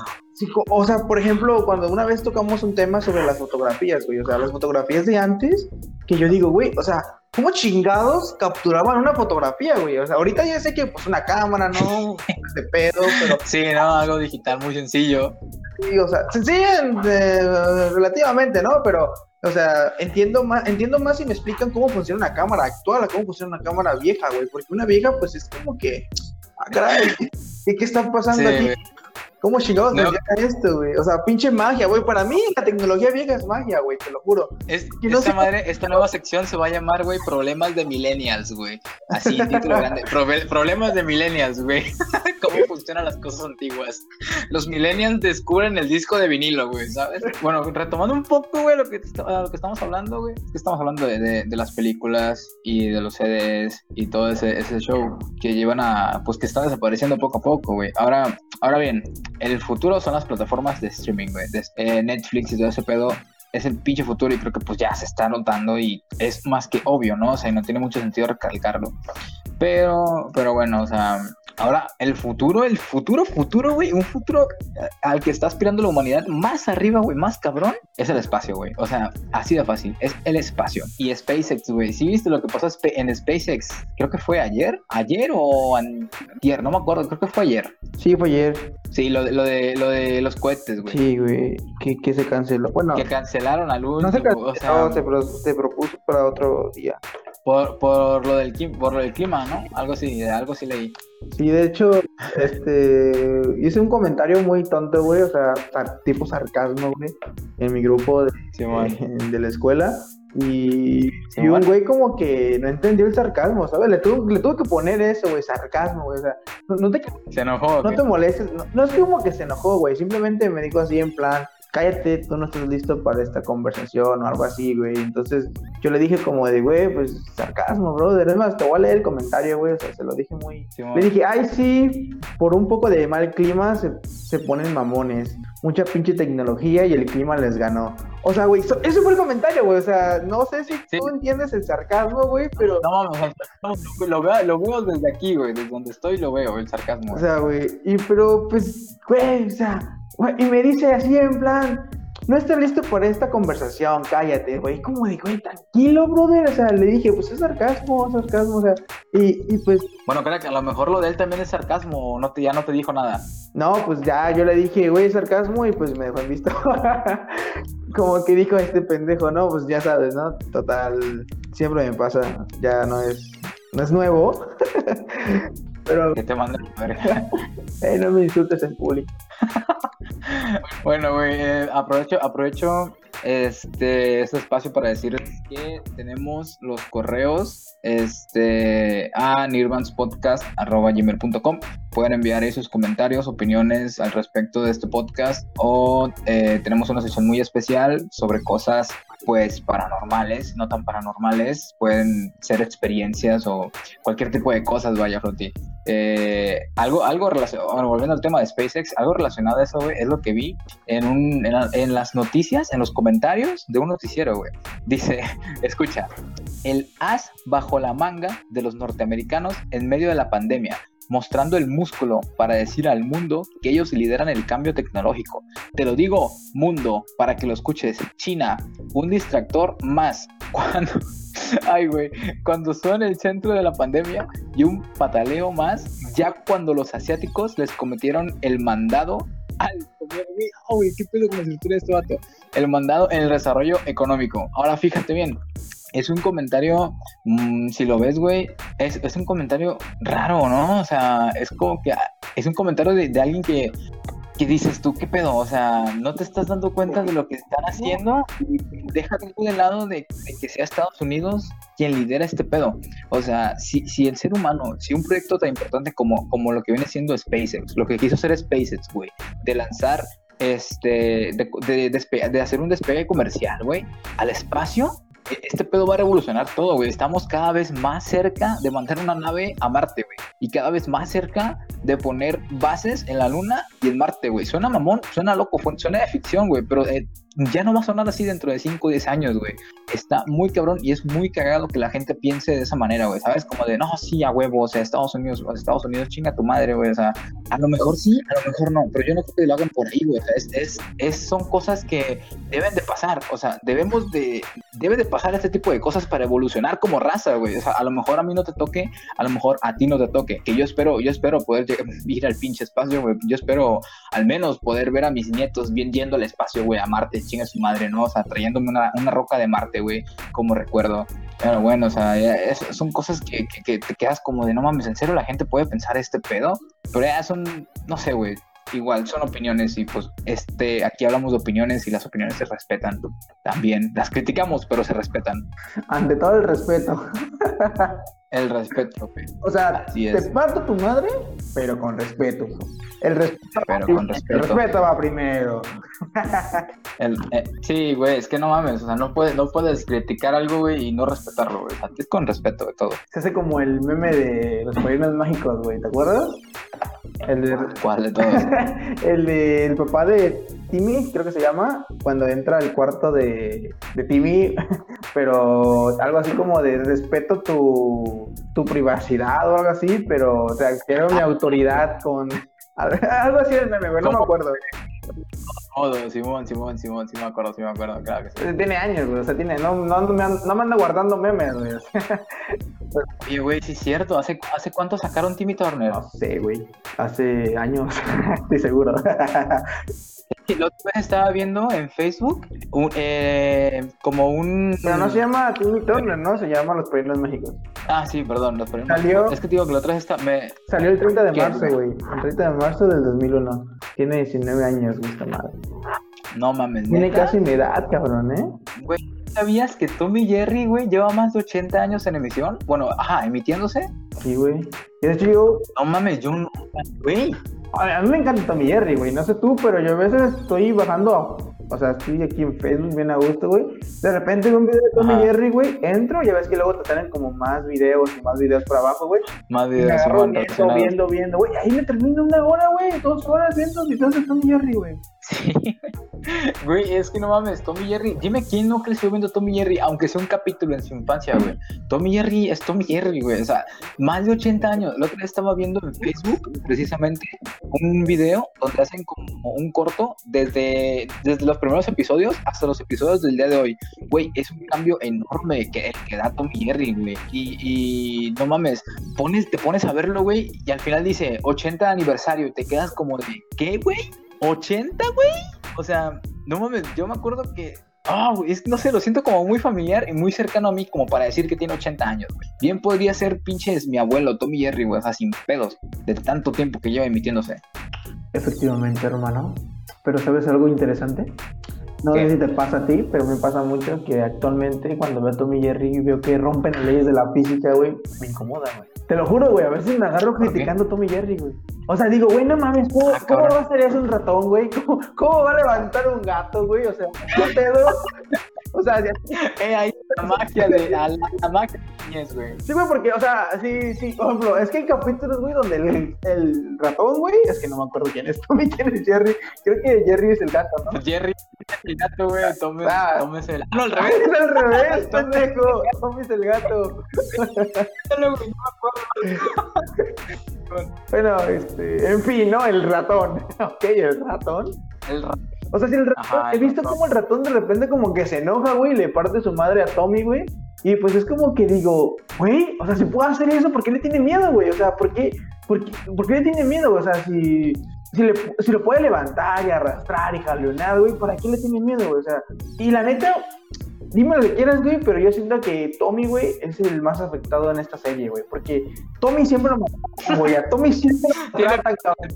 S2: O sea, por ejemplo, cuando una vez tocamos un tema sobre las fotografías, güey, o sea, las fotografías de antes, que yo digo, güey, o sea, ¿cómo chingados capturaban una fotografía, güey? O sea, ahorita ya sé que pues una cámara, ¿no? de pedo, pero...
S1: Sí, no, algo digital muy sencillo.
S2: Sí, o sea, sencillo eh, relativamente, ¿no? Pero, o sea, entiendo más, entiendo más si me explican cómo funciona una cámara actual cómo funciona una cámara vieja, güey, porque una vieja, pues es como que, ah, caray, ¿qué, qué está pasando aquí? ¿Cómo chingados no. esto, güey? O sea, pinche magia, güey. Para mí, la tecnología vieja es magia, güey, te lo juro.
S1: Es, esta, madre, esta nueva sección se va a llamar, güey, Problemas de Millennials, güey. Así, título grande. problemas de Millennials, güey. ¿Cómo funcionan las cosas antiguas? Los Millennials descubren el disco de vinilo, güey, ¿sabes? Bueno, retomando un poco, güey, lo que, lo que estamos hablando, güey. Es que estamos hablando de, de, de, las películas y de los CDs y todo ese, ese show que llevan a, pues que están desapareciendo poco a poco, güey. Ahora, ahora bien, el futuro son las plataformas de streaming. Eh, Netflix y todo ese pedo es el pinche futuro y creo que pues ya se está notando y es más que obvio, ¿no? O sea, no tiene mucho sentido recalcarlo. Pero, pero bueno, o sea, Ahora, el futuro, el futuro, futuro, güey, un futuro al que está aspirando la humanidad más arriba, güey, más cabrón, es el espacio, güey. O sea, así de fácil, es el espacio. Y SpaceX, güey, ¿sí viste lo que pasó en SpaceX? Creo que fue ayer, ayer o ayer, no me acuerdo, creo que fue ayer.
S2: Sí, fue ayer.
S1: Sí, lo de, lo de, lo de los cohetes, güey.
S2: Sí, güey, que, que, se canceló. Bueno,
S1: que cancelaron al último.
S2: No se canceló, o sea, se, pro, se propuso para otro día.
S1: Por, por, lo del, por lo del clima, ¿no? Algo así, algo sí leí.
S2: Sí, de hecho, este, hice un comentario muy tonto, güey, o sea, tipo sarcasmo, güey, en mi grupo de, sí, de la escuela. Y, sí, y un güey como que no entendió el sarcasmo, ¿sabes? Le tuvo, le tuvo que poner eso, güey, sarcasmo, güey. O sea, no, no te...
S1: Se enojó.
S2: No te molestes. No, no es como que se enojó, güey. Simplemente me dijo así en plan, cállate, tú no estás listo para esta conversación o algo así, güey. Entonces yo le dije como de, güey, pues sarcasmo, brother. Es más, te voy a leer el comentario, güey. O sea, se lo dije muy... Sí, le dije, ay, sí, por un poco de mal clima se, se ponen mamones. Mucha pinche tecnología y el clima les ganó. O sea, güey, so, ese fue el comentario, güey. O sea, no sé si sí. tú entiendes el sarcasmo, güey, pero...
S1: No, mames, no, lo, veo, lo veo desde aquí, güey. Desde donde estoy lo veo, el sarcasmo.
S2: O sea, güey, y pero, pues, güey, o sea... Y me dice así en plan, no estoy listo por esta conversación, cállate, güey. Como de, güey, tranquilo, brother. O sea, le dije, pues es sarcasmo, sarcasmo, o sea, y, y pues.
S1: Bueno, creo que a lo mejor lo de él también es sarcasmo, no te, ya no te dijo nada.
S2: No, pues ya yo le dije, güey, sarcasmo, y pues me dejó en visto. Como que dijo este pendejo, no, pues ya sabes, ¿no? Total, siempre me pasa, ya no es, no es nuevo. Pero.
S1: Que te manden a verga.
S2: eh, no me insultes en público.
S1: bueno, güey, eh, aprovecho, aprovecho este, este espacio para decirles que tenemos los correos este, a nirvanspodcast.com. Pueden enviar ahí sus comentarios, opiniones al respecto de este podcast o eh, tenemos una sesión muy especial sobre cosas pues paranormales, no tan paranormales, pueden ser experiencias o cualquier tipo de cosas, vaya, Floti. Eh, algo, algo relacionado, volviendo al tema de SpaceX, algo relacionado a eso, es lo que vi en, un, en, las noticias, en los comentarios de un noticiero. Dice, escucha, el as bajo la manga de los norteamericanos en medio de la pandemia mostrando el músculo para decir al mundo que ellos lideran el cambio tecnológico. Te lo digo, mundo, para que lo escuches. China, un distractor más. Cuando, ay, güey, cuando son el centro de la pandemia y un pataleo más, ya cuando los asiáticos les cometieron el mandado al Uy, ¿qué pedo con la estructura de este? El mandado en el desarrollo económico. Ahora fíjate bien, es un comentario, mmm, si lo ves, güey, es, es, un comentario raro, ¿no? O sea, es como que es un comentario de, de alguien que, que dices tú, ¿qué pedo? O sea, no te estás dando cuenta de lo que están haciendo y déjate de lado de, que sea Estados Unidos quien lidera este pedo. O sea, si, si el ser humano, si un proyecto tan importante como, como lo que viene siendo SpaceX, lo que quiso hacer SpaceX, güey, de lanzar este, de, de, de hacer un despegue comercial, güey, al espacio, este pedo va a revolucionar todo, güey. Estamos cada vez más cerca de mandar una nave a Marte, güey. Y cada vez más cerca de poner bases en la Luna y en Marte, güey. Suena mamón, suena loco, suena de ficción, güey, pero eh, ya no va a sonar así dentro de 5 o 10 años, güey. Está muy cabrón y es muy cagado que la gente piense de esa manera, güey. ¿Sabes? Como de, no, sí, a huevo, o sea, Estados Unidos, o sea, Estados Unidos, chinga tu madre, güey. O sea, a lo mejor sí, a lo mejor no, pero yo no creo que lo hagan por ahí, güey. O sea, es, es, es- son cosas que deben de pasar, o sea, debemos de, debe de pasar este tipo de cosas para evolucionar como raza, güey. O sea, a lo mejor a mí no te toque, a lo mejor a ti no te toque, que yo espero, yo espero poder ir al pinche espacio, güey. Yo espero al menos poder ver a mis nietos bien yendo al espacio, güey, a Marte, chinga su madre, ¿no? O sea, trayéndome una, una roca de Marte, güey, como recuerdo. Pero bueno, o sea, es- son cosas que, que, que te quedas como de no mames, en serio la gente puede pensar este pedo, pero ya son, no sé, güey, igual son opiniones y pues este, aquí hablamos de opiniones y las opiniones se respetan también. Las criticamos, pero se respetan.
S2: Ante todo el respeto.
S1: El respeto, güey.
S2: O sea, te parto tu madre, pero con respeto. El respeto,
S1: Pero
S2: va
S1: con
S2: primero.
S1: respeto.
S2: El respeto va primero.
S1: El, eh, sí, güey, es que no mames, o sea, no puedes, no puedes criticar algo, güey, y no respetarlo, güey. Es con respeto de todo.
S2: Se hace como el meme de los padrinos mágicos, güey, ¿te acuerdas? El de,
S1: ¿Cuál de todos?
S2: el de el papá de Timmy, creo que se llama, cuando entra al cuarto de, de Timmy, pero algo así como de respeto tu, tu privacidad o algo así, pero o sea, quiero mi autoridad con... Algo así del meme, güey, no me acuerdo.
S1: Todo, Simón, Simón, Simón, sí me acuerdo, sí me acuerdo, claro que sí.
S2: Tiene años, güey, o sea, tiene, no, no, ando- me ando- no me anda guardando memes, güey.
S1: Oye, güey, sí es cierto, ¿hace, ¿hace cuánto sacaron Timmy Turner?
S2: No sé, güey, hace años, estoy seguro.
S1: Sí, La otra vez estaba viendo en Facebook un, eh, como un...
S2: Pero no se llama Timmy Turner, ¿no? Se llama Los Padrinos Mágicos.
S1: Ah, sí, perdón, los premios.
S2: Salió-
S1: Es que digo que la otra vez está... me...
S2: Salió el 30 de
S1: ¿Qué?
S2: marzo, güey. El 30 de marzo del 2001. Tiene 19 años, güey, esta madre.
S1: No mames,
S2: Tiene
S1: ¿neta?
S2: casi mi edad, cabrón, ¿eh?
S1: Güey, ¿sabías que Tommy Jerry, güey, lleva más de 80 años en emisión? Bueno, ajá, emitiéndose.
S2: Sí, güey. De hecho, yo.
S1: No mames, yo no... Güey,
S2: A mí me encanta Tommy Jerry, güey. No sé tú, pero yo a veces estoy bajando. O sea, estoy aquí en Facebook bien a gusto, güey. De repente veo un video de Tommy
S1: Ajá.
S2: Jerry, güey. Entro y ya ves que luego te salen como más videos y más videos por abajo, güey.
S1: más
S2: Y me
S1: videos,
S2: agarro
S1: Simón,
S2: viendo, viendo, viendo, güey. Ahí me termino una hora, güey. Dos horas viendo videos de Tommy Jerry, güey.
S1: Sí. Güey, es que no mames, Tommy Jerry. Dime quién no creció viendo Tommy Jerry, aunque sea un capítulo en su infancia, güey. Tommy Jerry es Tommy Jerry, güey. O sea, más de 80 años. La otra vez estaba viendo en Facebook, precisamente, un video donde hacen como un corto desde, desde los primeros episodios hasta los episodios del día de hoy. Güey, es un cambio enorme que, que da Tommy Jerry, güey. Y, y no mames, pones, te pones a verlo, güey, y al final dice 80 aniversario y te quedas como de, ¿qué, güey? ¿80, güey? O sea, no mames, yo me acuerdo que. Ah, güey, es no sé, lo siento como muy familiar y muy cercano a mí, como para decir que tiene 80 años, güey. Bien podría ser pinches mi abuelo, Tommy Jerry, güey, o sea, sin pedos, de tanto tiempo que lleva emitiéndose.
S2: Efectivamente, hermano. Pero ¿sabes algo interesante? No
S1: ¿Qué?
S2: sé si te pasa a ti, pero me pasa mucho que actualmente cuando veo a Tommy Jerry y veo que rompen las leyes de la física, güey, me incomoda, güey. Te lo juro, güey, a veces me agarro criticando Tommy Jerry, güey. O sea, digo, güey, no mames, ¿cómo,
S1: Ah,
S2: cómo va a hacer eso un ratón, güey? ¿Cómo, cómo va a levantar un gato, güey? O sea, ¿qué pedo? O sea, ya-
S1: Eh, ahí la magia de. la, la magia niñez, güey.
S2: sí, güey, porque, o sea, sí, sí, por ejemplo, es que hay capítulos, güey, donde el, el ratón, güey, es que no me acuerdo quién es Tommy, quién es Jerry. Creo que Jerry es el gato, ¿no?
S1: Jerry, el gato, güey, tomes,
S2: Ah.
S1: tomes el. Ah, no, al
S2: Es
S1: revés.
S2: al revés, pendejo. Tommy es el gato. Bueno, este, en fin, ¿no? El ratón. Ok, el ratón.
S1: El ra-
S2: O sea, si el ratón,
S1: Ajá,
S2: he visto como el ratón de repente como que se enoja, güey, y le parte su madre a Tommy, güey. Y pues es como que digo, güey, o sea, si puede hacer eso, ¿por qué le tiene miedo, güey? O sea, ¿por qué, por qué, por qué le tiene miedo? O sea, si, si, le, si lo puede levantar y arrastrar y jalonear, güey, ¿para qué le tiene miedo, güey? O sea, y la neta, dime lo que quieras, güey, pero yo siento que Tommy, güey, es el más afectado en esta serie, güey, porque Tommy siempre lo mata, güey, a Tommy siempre lo mata, cabrón.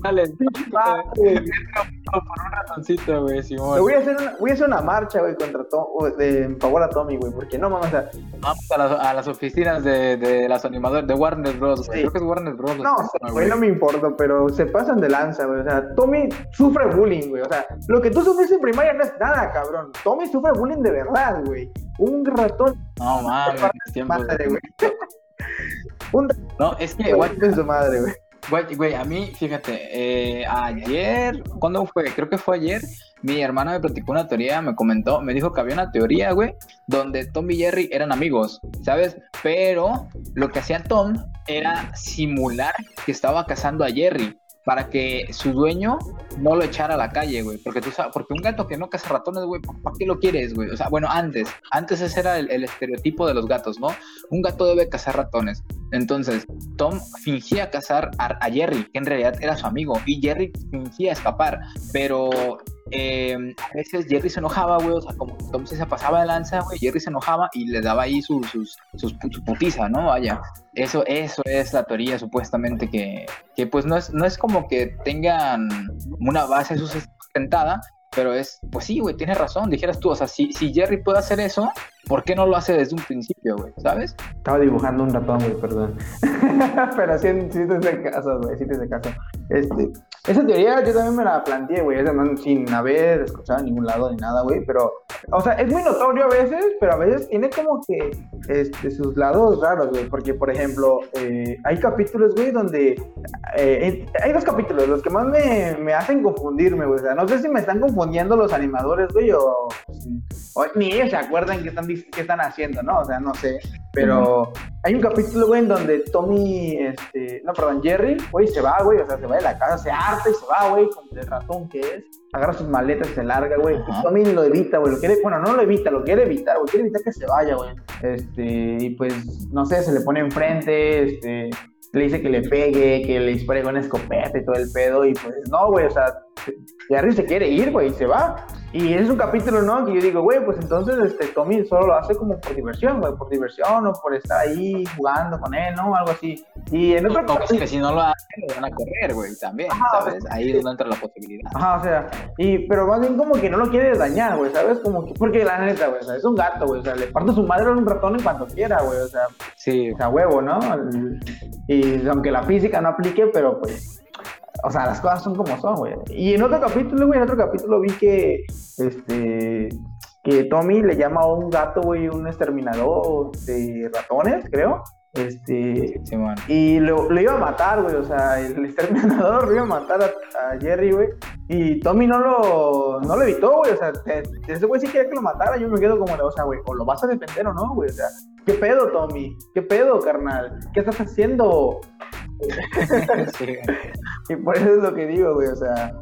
S1: Por un ratoncito, güey, Simón.
S2: Voy a hacer una, voy a hacer una marcha, güey, contra Tom, de, en favor a Tommy, güey, porque no mames, o sea,
S1: Vamos a las, a las oficinas de, de las animadores de Warner Bros. güey.
S2: Sí.
S1: Creo que es Warner Bros.
S2: No, güey, no me importa, pero se pasan de lanza, güey. O sea, Tommy sufre bullying, güey. O sea, lo que tú sufres en primaria no es nada, cabrón. Tommy sufre bullying de verdad, güey. Un ratón
S1: No mames, tiempo.
S2: madre, güey. Un
S1: No, es que, güey,
S2: de su madre, güey.
S1: Güey, güey, a mí, fíjate, eh, ayer, ¿cuándo fue? Creo que fue ayer, mi hermana me platicó una teoría, me comentó, me dijo que había una teoría, güey, donde Tom y Jerry eran amigos, ¿sabes? Pero lo que hacía Tom era simular que estaba cazando a Jerry para que su dueño no lo echara a la calle, güey, porque tú sabes, porque un gato que no caza ratones, güey, ¿para qué lo quieres, güey? O sea, bueno, antes, antes ese era el, el estereotipo de los gatos, ¿no? Un gato debe cazar ratones. Entonces, Tom fingía cazar a, a Jerry, que en realidad era su amigo, y Jerry fingía escapar, pero eh, a veces Jerry se enojaba, güey, o sea, como Tom se pasaba de lanza, güey, Jerry se enojaba y le daba ahí su, sus, sus, su putiza, ¿no? Vaya, eso, eso es la teoría supuestamente que, que pues no es, no es como que tengan una base sustentada, pero es, pues sí, güey, tienes razón, dijeras tú, o sea, si, si Jerry puede hacer eso, ¿por qué no lo hace desde un principio, güey? ¿Sabes?
S2: Estaba dibujando un ratón, güey, perdón. Pero sí, sí te hace caso, güey, sí te hace caso. Este, esa teoría yo también me la planteé, güey, sin haber escuchado en ningún lado ni nada, güey, pero, o sea, es muy notorio a veces, pero a veces tiene como que este, sus lados raros, güey, porque, por ejemplo, eh, hay capítulos, güey, donde, eh, hay dos capítulos, los que más me, me hacen confundirme, güey, o sea, no sé si me están confundiendo los animadores, güey, o, o ni ellos se acuerdan qué están, dic- qué están haciendo, ¿no? O sea, no sé, pero hay un capítulo, güey, en donde Tommy, este, no, perdón, Jerry, güey, se va, güey, o sea, se va de la casa, se harta y se va, güey, como el ratón que es, agarra sus maletas y se larga, güey, y Tommy lo evita, güey, lo quiere, bueno, no lo evita, lo quiere evitar, güey, quiere evitar que se vaya, güey, este, y pues, no sé, se le pone enfrente, este, le dice que le pegue, que le dispare con una escopeta y todo el pedo, y pues, no, güey, o sea, Jerry se quiere ir, güey, y se va. Y es un capítulo, ¿no? Que yo digo, güey, pues entonces este Tommy solo lo hace como por diversión, güey, por diversión o por estar ahí jugando con él, ¿no? Algo así. Y en otro capítulo.
S1: que si no lo hacen, lo van a correr, güey, también,
S2: Ajá.
S1: ¿sabes? Ahí es donde entra la posibilidad.
S2: Ajá, o sea, y, pero más bien como que no lo quiere dañar, güey, ¿sabes? Como que, porque la neta, güey, o sea, es un gato, güey, o sea, le parte su madre a un ratón en cuanto quiera, güey, o sea,
S1: Sí,
S2: o sea, huevo, ¿no? Y aunque la física no aplique, pero pues, o sea, las cosas son como son, güey. Y en otro capítulo, güey, en otro capítulo vi que, este, que Tommy le llama a un gato, güey, un exterminador de ratones, creo. Este,
S1: Simón.
S2: y lo, lo iba a matar, güey. O sea, el exterminador lo iba a matar a, a Jerry, güey. Y Tommy no lo, no lo evitó, güey. O sea, te- ese güey sí quería que lo matara. Yo me quedo como o sea, güey, o lo vas a defender o no, güey. O sea, ¿qué pedo, Tommy? ¿Qué pedo, carnal? ¿Qué estás haciendo? Y por eso es lo que digo, güey. O sea,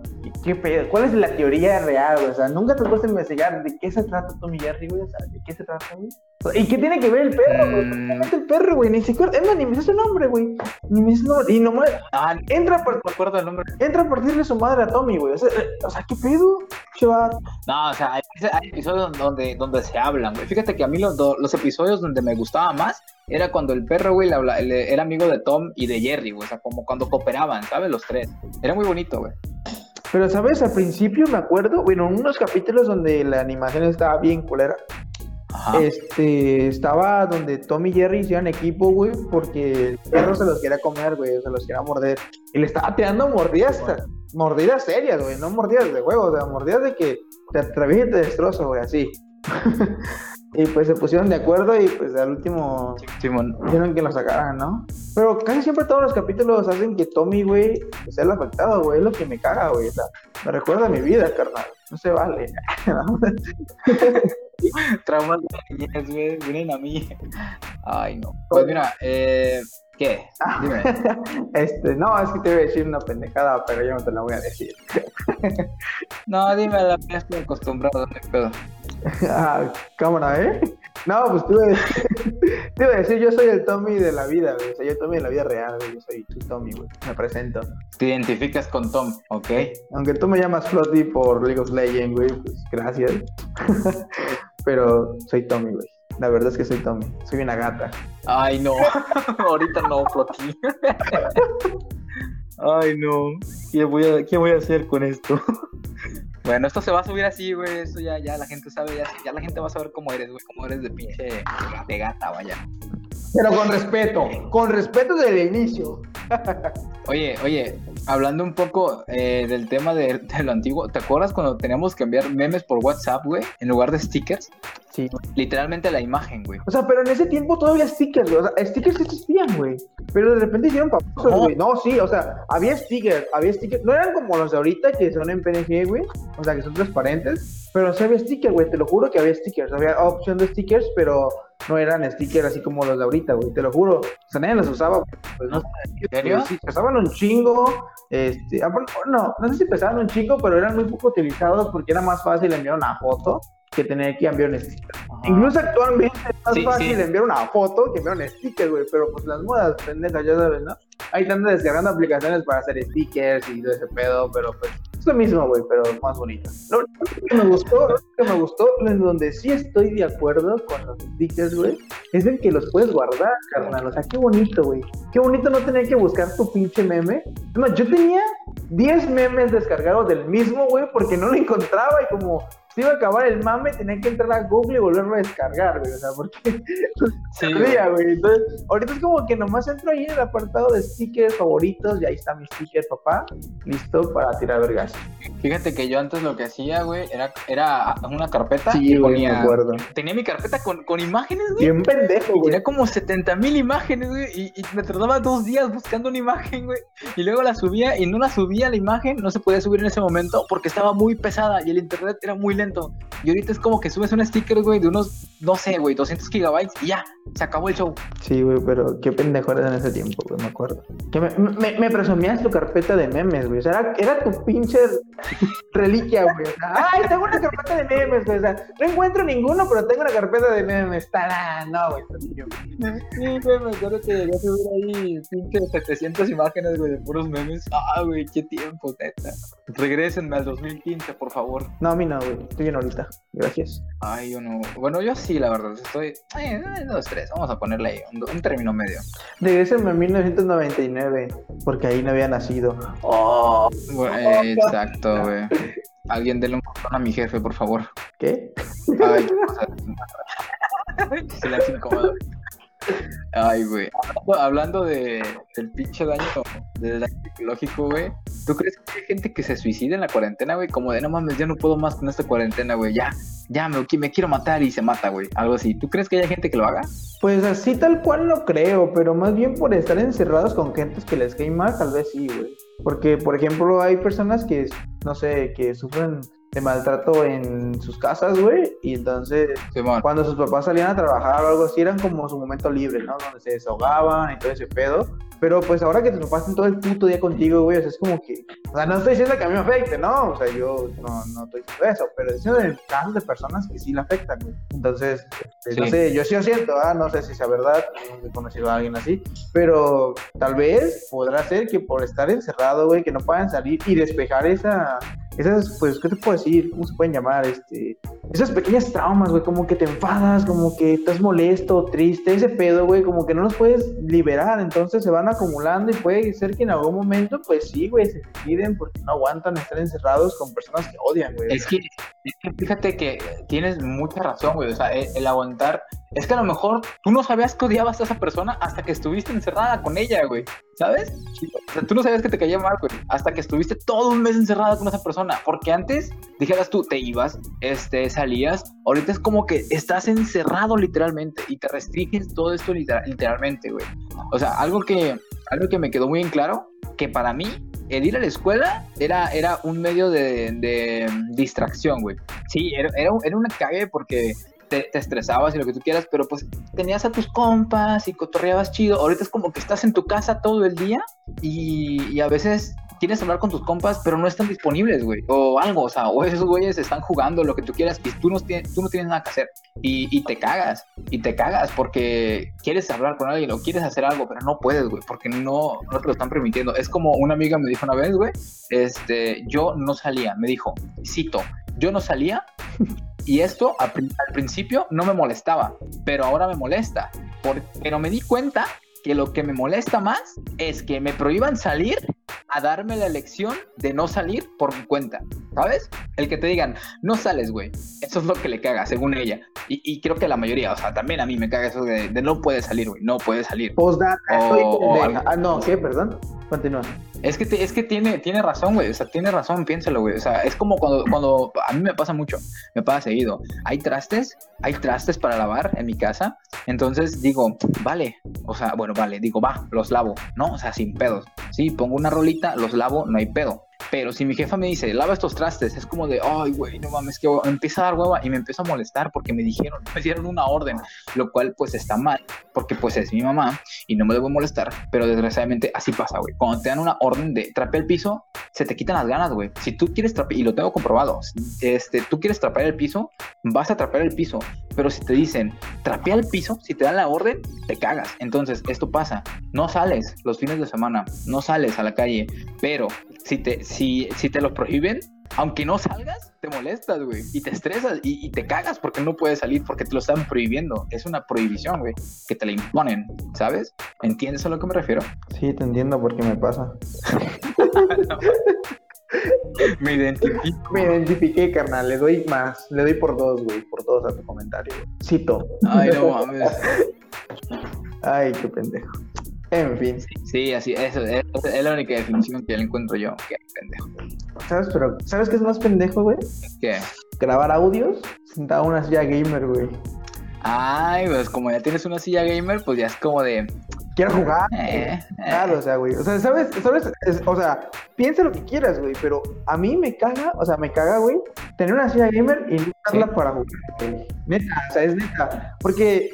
S2: ¿qué pedo? ¿Cuál es la teoría real? O sea, nunca te a investigar de qué se trata Tommy Jerry, güey. O sea, ¿de qué se trata, güey? ¿Y qué tiene que ver el perro, güey? ¿Por qué
S1: Mm.
S2: el perro, güey? Ni siquiera, es más, ni me dice su nombre, güey. Ni me dice su nombre. Y nomás
S1: Ah,
S2: entra por,
S1: no me acuerdo el nombre.
S2: entra a partirle su madre a Tommy, güey. O sea, eh, o sea, ¿qué pedo? Chaval.
S1: No, o sea, hay, hay episodios donde, donde se hablan, güey. Fíjate que a mí los, los episodios donde me gustaba más era cuando el perro, güey, era amigo de Tom y de Jerry, güey. O sea, como cuando cooperaban, ¿sabes? Los tres. Era muy bonito, güey.
S2: Pero, ¿sabes? Al principio me acuerdo, bueno, en unos capítulos donde la animación estaba bien culera.
S1: Ajá.
S2: Este, estaba donde Tom y Jerry hicieron equipo, güey, porque el perro se los quería comer, güey, se los quería morder. Y le estaba tirando mordidas, mordidas serias, güey, no mordidas de juego, o sea, mordidas de que te atraviesa y te destrozo, güey, así. y pues se pusieron de acuerdo y pues al último
S1: Simón.
S2: Dijeron que lo sacaran, ¿no? Pero casi siempre todos los capítulos hacen que Tommy, güey, sea el afectado, güey. Es lo que me caga, güey. O sea, me recuerda a mi vida, carnal. No se vale.
S1: Traumas de niñez, güey, vienen a mí. Ay, no. Pues mira, eh, ¿qué? Dime.
S2: este, no, es que te iba a decir una pendejada, pero yo no te la voy a decir.
S1: No, dime, la ya estoy acostumbrado, no pedo.
S2: ah, cámara, ¿eh? No, pues decir, te iba a decir, yo soy el Tommy de la vida, güey. O sea, yo Tommy de la vida real, güey. Yo soy tu Tommy, güey. Me presento.
S1: Te identificas con Tom, ¿ok?
S2: Aunque tú me llamas Flotty por League of Legends, güey, pues gracias. pero soy Tommy, güey. La verdad es que soy Tommy. Soy una gata.
S1: Ay, no. Ahorita no, Floti. Ay, no. ¿Qué voy, a, ¿Qué voy a hacer con esto? Bueno, esto se va a subir así, güey. Esto ya, ya la gente sabe, ya, ya la gente va a saber cómo eres, güey. Cómo eres de pinche de gata, vaya.
S2: Pero con respeto, con respeto desde el inicio.
S1: Oye, oye, hablando un poco eh, del tema de, de, lo antiguo, ¿te acuerdas cuando teníamos que enviar memes por WhatsApp, güey? En lugar de stickers.
S2: Sí.
S1: Literalmente la imagen, güey.
S2: O sea, pero en ese tiempo todavía stickers, güey. O sea, stickers existían, güey. Pero de repente hicieron papasos, güey. No, sí, o sea, había stickers, había stickers. No eran como los de ahorita que son en PNG, güey. O sea, que son transparentes. Pero sí había stickers, güey. Te lo juro que había stickers. Había opción de stickers, pero no eran stickers así como los de ahorita, güey. Te lo juro. O sea, nadie los usaba, pues no.
S1: ¿En serio?
S2: Sí, pesaban un chingo. Este, ah, no, no sé si pesaban un chingo, pero eran muy poco utilizados porque era más fácil enviar una foto que tener que enviar un sticker. Ajá. Incluso actualmente es más
S1: Sí,
S2: fácil
S1: sí.
S2: enviar una foto que enviar un sticker, güey. Pero pues las modas, pendejas, ya sabes, ¿no? Ahí están descargando aplicaciones para hacer stickers y todo ese pedo, pero pues es lo mismo, güey, pero más bonito. Lo único que me gustó, lo único que me gustó, en donde sí estoy de acuerdo con los stickers, güey, es en que los puedes guardar, carnal. O sea, qué bonito, güey. Qué bonito no tener que buscar tu pinche meme. No, yo tenía 10 memes descargados del mismo, güey, porque no lo encontraba y como se iba a acabar el mame, tenía que entrar a Google y volverlo a descargar, güey. O sea, porque
S1: Sí,
S2: perdía, güey. Entonces, ahorita es como que nomás entro ahí en el apartado de stickers favoritos y ahí está mi sticker, papá, listo para tirar vergas.
S1: Fíjate que yo antes lo que hacía, güey, era, era una carpeta
S2: Sí,
S1: y
S2: güey, me
S1: ponía...
S2: acuerdo.
S1: Tenía mi carpeta con, con imágenes, güey.
S2: Bien pendejo, güey.
S1: tenía como 70 mil imágenes, güey. Y, y me tardaba dos días buscando una imagen, güey. Y luego la subía y no la subía la imagen. No se podía subir en ese momento porque estaba muy pesada y el internet era muy lento. Y ahorita es como que subes un sticker, güey, de unos, no sé, güey, 200 gigabytes y ya, se acabó el show.
S2: Sí, güey, pero qué pendejo en ese tiempo, güey, me acuerdo. Que me, me, me presumías tu carpeta de memes, güey. O sea, era, era tu pinche reliquia, güey. O sea, ay, tengo una carpeta de memes, güey. O sea, no encuentro ninguno, pero tengo una carpeta de memes. Tarán, no, güey.
S1: Sí, güey, me acuerdo que llegué a subir ahí pinche 700 imágenes, güey, de puros memes. Ah, güey, qué tiempo, neta. Regrésenme al 2015, por favor.
S2: No, a mí no, güey. Estoy bien ahorita. Gracias.
S1: Ay, yo no. Bueno, yo sí, la verdad. Estoy. Ay, dos, tres. Vamos a ponerle ahí un, un término medio.
S2: Regrésenme a 1999, porque ahí no había nacido. Oh,
S1: Güey, exacto, güey. Alguien déle un botón a mi jefe, por favor.
S2: ¿qué?
S1: Ay, o sea, silencio incómodo. Ay, güey. Hablando, de, del pinche daño, del daño psicológico, güey. ¿Tú crees que hay gente que se suicida en la cuarentena, güey? Como de, no mames, ya no puedo más con esta cuarentena, güey. Ya, ya, me, quiero matar y se mata, güey. Algo así. ¿Tú crees que hay gente que lo haga?
S2: Pues así tal cual no creo, pero más bien por estar encerrados con gentes que les cae mal, tal vez sí, güey. Porque, por ejemplo, hay personas que, no sé, que sufren de maltrato en sus casas, güey, y entonces
S1: Simón.
S2: cuando sus papás salían a trabajar o algo así, eran como su momento libre, ¿no? Donde se desahogaban y todo ese pedo. Pero pues ahora que tus papás están todo el puto día contigo, güey, o sea, es como que, o sea, no estoy diciendo que a mí me afecte, ¿no? O sea, yo no, no estoy diciendo eso, pero estoy diciendo en casos de personas que sí le afectan, güey. Entonces, este, no
S1: Sí.
S2: sé, yo sí lo siento, ¿ah? no sé si sea verdad, no he conocido a alguien así, pero tal vez podrá ser que por estar encerrado, güey, que no puedan salir y despejar esa, esas, pues, ¿qué te puedo decir? ¿Cómo se pueden llamar? Este, esas pequeñas traumas, güey, como que te enfadas, como que estás molesto, triste, ese pedo, güey, como que no los puedes liberar, entonces se van acumulando y puede ser que en algún momento, pues sí, güey, se suiciden porque no aguantan estar encerrados con personas que odian, güey.
S1: Es que, es que fíjate que tienes mucha razón, güey. O sea, el aguantar. Es que a lo mejor tú no sabías que odiabas a esa persona hasta que estuviste encerrada con ella, güey. ¿Sabes? O sea, tú no sabías que te caía mal, güey. Hasta que estuviste todo un mes encerrada con esa persona. Porque antes, dijeras tú, te ibas, este, salías. Ahorita es como que estás encerrado literalmente y te restringes todo esto literal- literalmente, güey. O sea, algo que, algo que me quedó muy en claro, que para mí el ir a la escuela era, era un medio de, de distracción, güey. Sí, era, era una cague porque te, estresabas y lo que tú quieras, pero pues tenías a tus compas y cotorreabas chido. Ahorita es como que estás en tu casa todo el día y, a veces quieres hablar con tus compas, pero no están disponibles, güey. O algo, o esos güeyes están jugando lo que tú quieras y tú no, tienes, tú no tienes nada que hacer. Y, y te cagas, y te cagas porque quieres hablar con alguien o quieres hacer algo, pero no puedes, güey, porque no, no te lo están permitiendo. Es como una amiga me dijo una vez, güey, este, yo no salía, me dijo, cito, yo no salía Y esto al, principio no me molestaba, pero ahora me molesta. pero me di cuenta que lo que me molesta más es que me prohíban salir a darme la elección de no salir por mi cuenta, ¿sabes? El que te digan, no sales, güey. Eso es lo que le caga, según ella. Y, creo que la mayoría, o sea, también a mí me caga eso de, no puedes salir, güey, no puedes salir.
S2: ah, no, ¿qué? Perdón. Continúa.
S1: Es que, es que tiene, tiene razón, güey. O sea, tiene razón, piénsalo, güey. O sea, es como cuando, cuando a mí me pasa mucho, me pasa seguido. Hay trastes, hay trastes para lavar en mi casa. Entonces digo, vale. O sea, bueno, vale. Digo, va, los lavo, ¿no? O sea, sin pedos. Sí, pongo una rolita, los lavo, no hay pedo. Pero si mi jefa me dice, lava estos trastes, es como de, ay, güey, no mames, que empieza a dar hueva y me empieza a molestar porque me dijeron, me dieron una orden, lo cual pues está mal, porque pues es mi mamá y no me debo molestar, pero desgraciadamente así pasa, güey. Cuando te dan una orden de trapear el piso, se te quitan las ganas, güey. Si tú quieres trapear, y lo tengo comprobado, este, tú quieres trapear el piso, vas a trapear el piso, pero si te dicen, trapea el piso, si te dan la orden, te cagas. Entonces, esto pasa, no sales los fines de semana, no sales a la calle, pero si te, si, si te lo prohíben, aunque no salgas, te molestas, güey, y te estresas y, te cagas porque no puedes salir, porque te lo están prohibiendo. Es una prohibición, güey, que te la imponen, ¿sabes? ¿Entiendes a lo que me refiero?
S2: Sí, te entiendo porque me pasa.
S1: me identifico.
S2: Me identifiqué, carnal. Le doy más. Le doy por dos, güey. Por dos a tu comentario. Cito.
S1: Ay, no mames.
S2: Ay, qué pendejo. En fin.
S1: Sí, así, eso, es, es la única definición que le encuentro yo, que pendejo.
S2: ¿Sabes, pero, ¿sabes qué es más pendejo, güey?
S1: ¿Qué?
S2: Grabar audios sentado en una silla gamer, güey.
S1: Ay, pues como ya tienes una silla gamer, pues ya es como de,
S2: quiero jugar. Eh, claro, o sea, güey. O sea, ¿sabes? ¿sabes? o sea, piensa lo que quieras, güey. Pero a mí me caga, o sea, me caga, güey, tener una silla gamer y no usarla para jugar, güey. Neta, o sea, es neta. Porque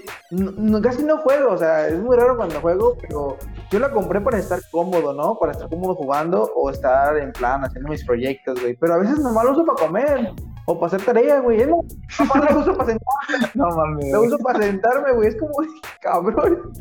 S2: casi no juego, o sea, es muy raro cuando juego, pero yo la compré para estar cómodo, ¿no? Para estar cómodo jugando o estar en plan haciendo mis proyectos, güey. Pero a veces nomás lo uso para comer o para hacer tarea, güey. No, la uso para sentarme. No mames. La uso para sentarme, güey. Es como, cabrón.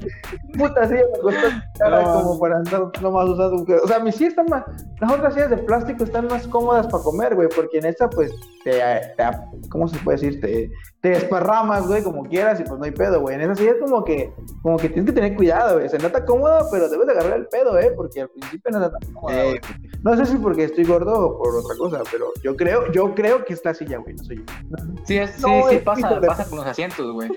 S2: Puta silla me costó cara como para andar nomás usando. O sea, mis sillas están más. Las otras sillas de plástico están más cómodas para comer, güey. Porque en esta, pues, te, te, ¿Cómo se puede decir? Te, te desparramas, güey, como quieras y pues no hay pedo, güey. En esa silla es como que, como que tienes que tener cuidado, güey. Se nota cómoda, pero debes de agarrar el pedo, eh. Porque al principio no está tan cómoda, No sé si porque estoy gordo o por otra cosa, pero yo creo, yo creo que esta silla, güey, no soy yo.
S1: Sí, sí, sí, pasa, pasa con los asientos, güey.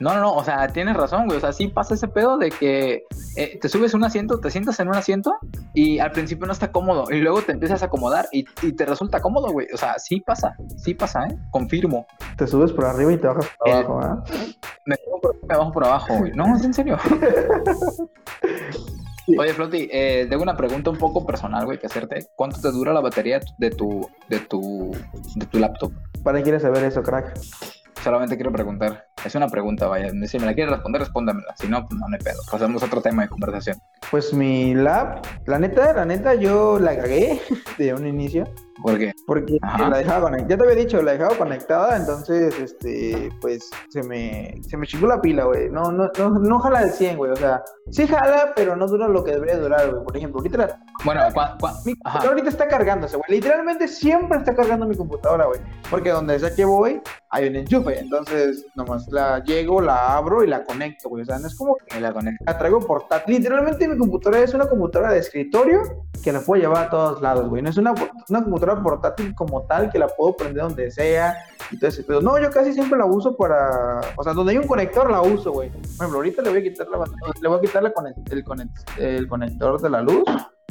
S1: No, no, no, o sea, tienes razón, güey. O sea, sí pasa ese pedo de que eh, te subes un asiento, te sientas en un asiento y al principio no está cómodo y luego te empiezas a acomodar y, y te resulta cómodo, güey. O sea, sí pasa, sí pasa, ¿eh? Confirmo.
S2: Te subes por arriba y te bajas por abajo, ¿ah?
S1: Me, bajo por abajo, güey. No, es en serio. Oye, Floti, eh, tengo una pregunta un poco personal, güey, que hacerte. ¿Cuánto te dura la batería de tu, de tu, de tu laptop?
S2: ¿Para qué quieres saber eso, crack?
S1: Solamente quiero preguntar. Es una pregunta, vaya. Si me la quieres responder, respóndamela. Si no, pues no me pedo. Pasamos a otro tema de conversación.
S2: Pues mi lab, la neta, la neta, yo la cagué de un inicio.
S1: ¿Por qué?
S2: Porque la dejaba conectada. Ya te había dicho, la dejaba conectada, entonces, este, pues, se me, se me chingó la pila, güey. No, no, no, no jala al 100, güey. O sea, sí jala, pero no dura lo que debería durar, güey. Por ejemplo, ahorita...
S1: Bueno,
S2: mi computadora ahorita está cargándose, güey. Literalmente siempre está cargando mi computadora, güey. Porque donde sea que voy, hay un enchufe. Entonces, nomás la llego, la abro y la conecto, güey. O sea, no es como que la conecto. La traigo portátil. Literalmente mi computadora es una computadora de escritorio que la puedo llevar a todos lados, güey. No es una, una computadora portátil como tal que la puedo prender donde sea ese pedo. No, yo casi siempre la uso para, o sea, donde hay un conector la uso, güey. Por ejemplo, ahorita le voy a quitar la le voy a quitar el, el conector de la luz.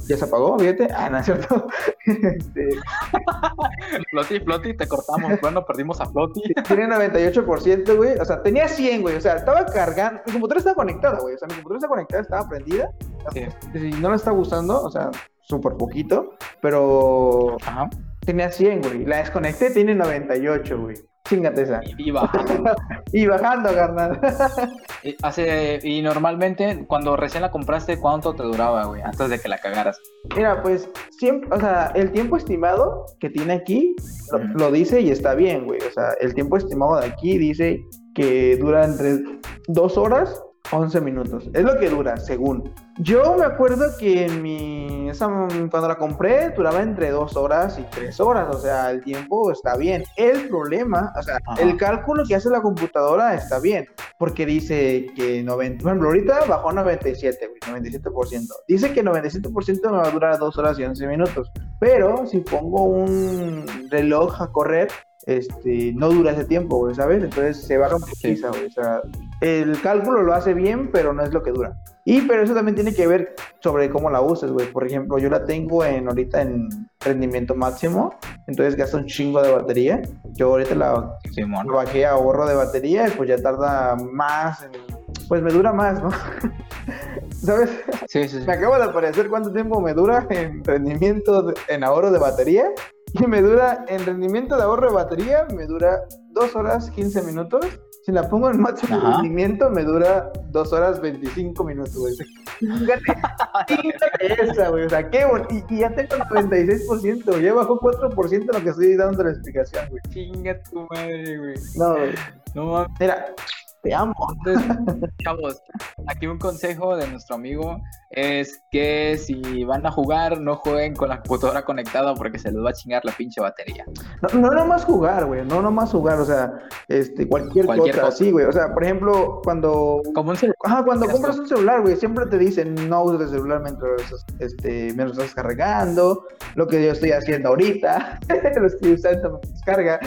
S2: Ya se apagó, fíjate. Ah, no es cierto.
S1: este... Floti, te cortamos. Bueno, perdimos a Floti.
S2: Tiene 98%, güey. O sea, tenía 100, güey. O sea, estaba cargando. Mi computadora estaba conectada, güey. O sea, mi computadora está conectada, estaba prendida. Si no la está gustando, o sea, súper poquito, pero Ajá. tenía 100, güey. La desconecté, tiene 98, güey. Chingate esa.
S1: Y, bajando.
S2: y bajando, carnal.
S1: y, hace, y normalmente, cuando recién la compraste, ¿cuánto te duraba, güey? Antes de que la cagaras.
S2: Mira, pues, siempre, o sea, el tiempo estimado que tiene aquí lo, dice y está bien, güey. O sea, el tiempo estimado de aquí dice que dura entre dos horas 11 minutos. Es lo que dura, según. Yo me acuerdo que en mi. Esa, cuando la compré, duraba entre 2 horas y 3 horas. O sea, el tiempo está bien. El problema, o sea, el cálculo que hace la computadora está bien. Porque dice que 90. Por ejemplo, ahorita bajó a 97, 97%. Dice que 97% me va a durar 2 horas y 11 minutos. Pero si pongo un reloj a correr, este, no dura ese tiempo, güey, ¿sabes? Entonces se baja un poquito, güey. O sea, el cálculo lo hace bien, pero no es lo que dura. Y pero eso también tiene que ver sobre cómo la uses, güey. Por ejemplo, yo la tengo en ahorita en rendimiento máximo, entonces gasta un chingo de batería. Yo ahorita la, bajé a ahorro de batería y pues ya tarda más, pues me dura más, ¿no? ¿Sabes? Sí, sí, sí. Me acabo de aparecer cuánto tiempo me dura en rendimiento, en ahorro de batería. Y me dura, en rendimiento de ahorro de batería, me dura 2 horas 15 minutos. Si la pongo en máximo rendimiento, me dura 2 horas 25 minutos, güey. esa, güey. O sea, qué bonito. Y, ya tengo el 96%, ya bajó 4% lo que estoy dando la explicación, güey.
S1: Chinga tu madre, güey.
S2: No, güey.
S1: No,
S2: Mira, te amo.
S1: Entonces, chavos, aquí un consejo de nuestro amigo es que si van a jugar, no jueguen con la computadora conectada porque se les va a chingar la pinche batería.
S2: No, no nomás jugar, güey, no nomás jugar, o sea, este, cualquier, cosa, así, güey. O sea, por ejemplo, cuando...
S1: Como un celular.
S2: Ajá, cuando compras un celular, güey, siempre te dicen no uses el celular mientras, este, mientras estás cargando, lo que yo estoy haciendo ahorita, lo estoy usando, me descarga.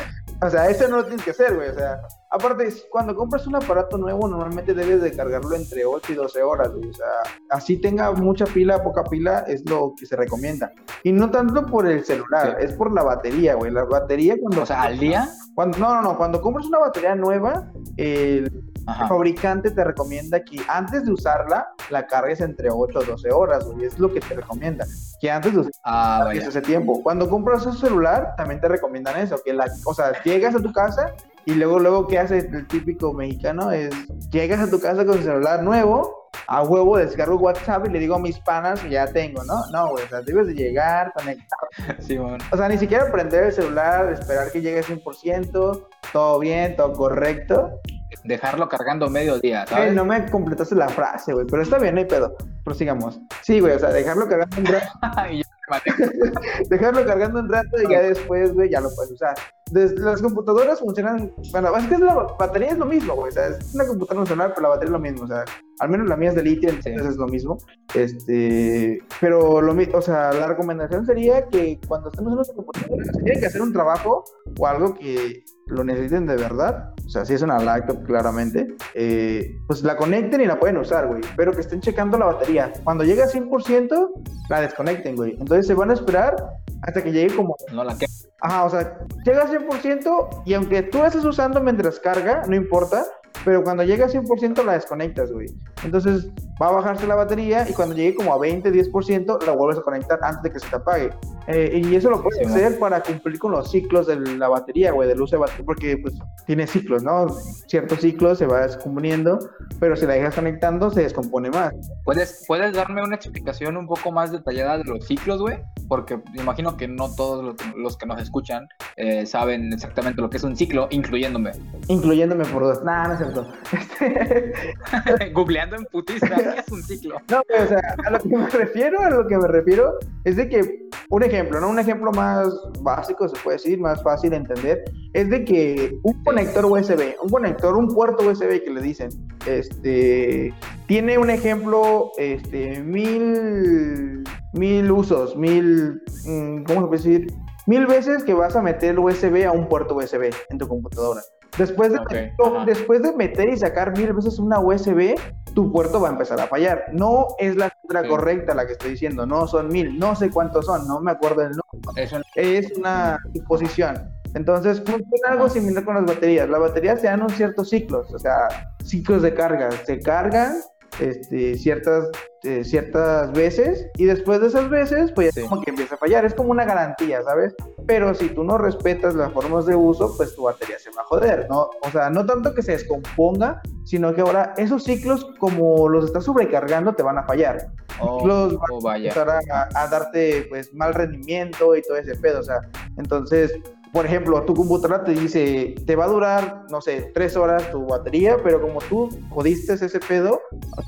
S2: O sea, eso no lo tienes que hacer, güey. O sea, aparte, cuando compras un aparato nuevo, normalmente debes de cargarlo entre 8 y 12 horas, güey. O sea, así tenga mucha pila, poca pila, es lo que se recomienda. Y no tanto por el celular, es por la batería, güey. La batería cuando...
S1: O sea, al día.
S2: Cuando, no, no, no. Cuando compras una batería nueva, el fabricante te recomienda que antes de usarla, la cargues entre 8 o 12 horas, güey. Es lo que te recomienda. Que antes de usarla,
S1: ah,
S2: ese tiempo. Cuando compras un celular, también te recomiendan eso. Que la, o sea, llegas a tu casa y luego, luego, ¿qué hace el típico mexicano? Es, llegas a tu casa con celular nuevo, a huevo descargo WhatsApp y le digo a mis panas que ya tengo, ¿no? No, güey, o sea, debes de llegar, conectar.
S1: Sí,
S2: O sea, ni siquiera prender el celular, esperar que llegue 100%, todo bien, todo correcto.
S1: Dejarlo cargando medio día, ¿sabes?
S2: no me completaste la frase, güey, pero está bien, no hay pedo. Prosigamos. Sí, güey, o sea, dejarlo cargando un rato. dejarlo cargando un rato y ya después, güey, ya lo puedes usar. Las computadoras funcionan, bueno, básicamente la batería es lo mismo, güey, o sea, es una computadora nacional, pero la batería es lo mismo, o sea, al menos la mía es de litio, entonces es lo mismo, este, pero lo mismo, o sea, la recomendación sería que cuando estemos en nuestra computadora, si tienen que hacer un trabajo o algo que lo necesiten de verdad, o sea, si es una laptop claramente, eh, pues la conecten y la pueden usar, güey, pero que estén checando la batería. Cuando llegue a 100%, la desconecten, güey. Entonces se van a esperar hasta que llegue como...
S1: No la que...
S2: Ajá, o sea, llega a 100% y aunque tú la estés usando mientras carga, no importa, pero cuando llega a 100% la desconectas, güey. Entonces va a bajarse la batería y cuando llegue como a 20, 10% la vuelves a conectar antes de que se te apague. Eh, y eso lo puedes hacer para cumplir con los ciclos de la batería, güey, del uso de batería, porque pues tiene ciclos, ¿no? Ciertos ciclos se va descomponiendo, pero si la dejas conectando se descompone más.
S1: ¿Puedes, ¿Puedes darme una explicación un poco más detallada de los ciclos, güey? Porque imagino que no todos los, que nos escuchan eh, saben exactamente lo que es un ciclo, incluyéndome.
S2: Incluyéndome por dos. Nada, no es
S1: Googleando en putista, ¿qué es un ciclo?
S2: No, o sea, a lo que me refiero, a lo que me refiero es de que un ejemplo, ¿no? Un ejemplo más básico, se puede decir, más fácil de entender, es de que un conector USB, un conector, un puerto USB que le dicen, este, tiene un ejemplo, este, mil, mil usos, mil, mm, ¿cómo se puede decir? Mil veces que vas a meter USB a un puerto USB en tu computadora. Después de, después de meter y sacar mil veces una USB, tu puerto va a empezar a fallar. No es la cifra correcta la que estoy diciendo, no son mil, no sé cuántos son, no me acuerdo el nombre. Es una suposición. Entonces, funciona algo similar con las baterías. Las baterías se dan un ciertos ciclos, o sea, ciclos de carga. Se cargan este, ciertas, eh, ciertas veces y después de esas veces, pues como que empieza a fallar. Es como una garantía, ¿sabes? Pero si tú no respetas las formas de uso, pues tu batería se va a joder, ¿no? O sea, no tanto que se descomponga, sino que ahora esos ciclos, como los estás sobrecargando, te van a fallar.
S1: Oh,
S2: los
S1: van oh,
S2: a empezar a, darte, pues, mal rendimiento y todo ese pedo, o sea, entonces por ejemplo, tu computadora te dice, te va a durar, no sé, tres horas tu batería, pero como tú jodiste ese pedo,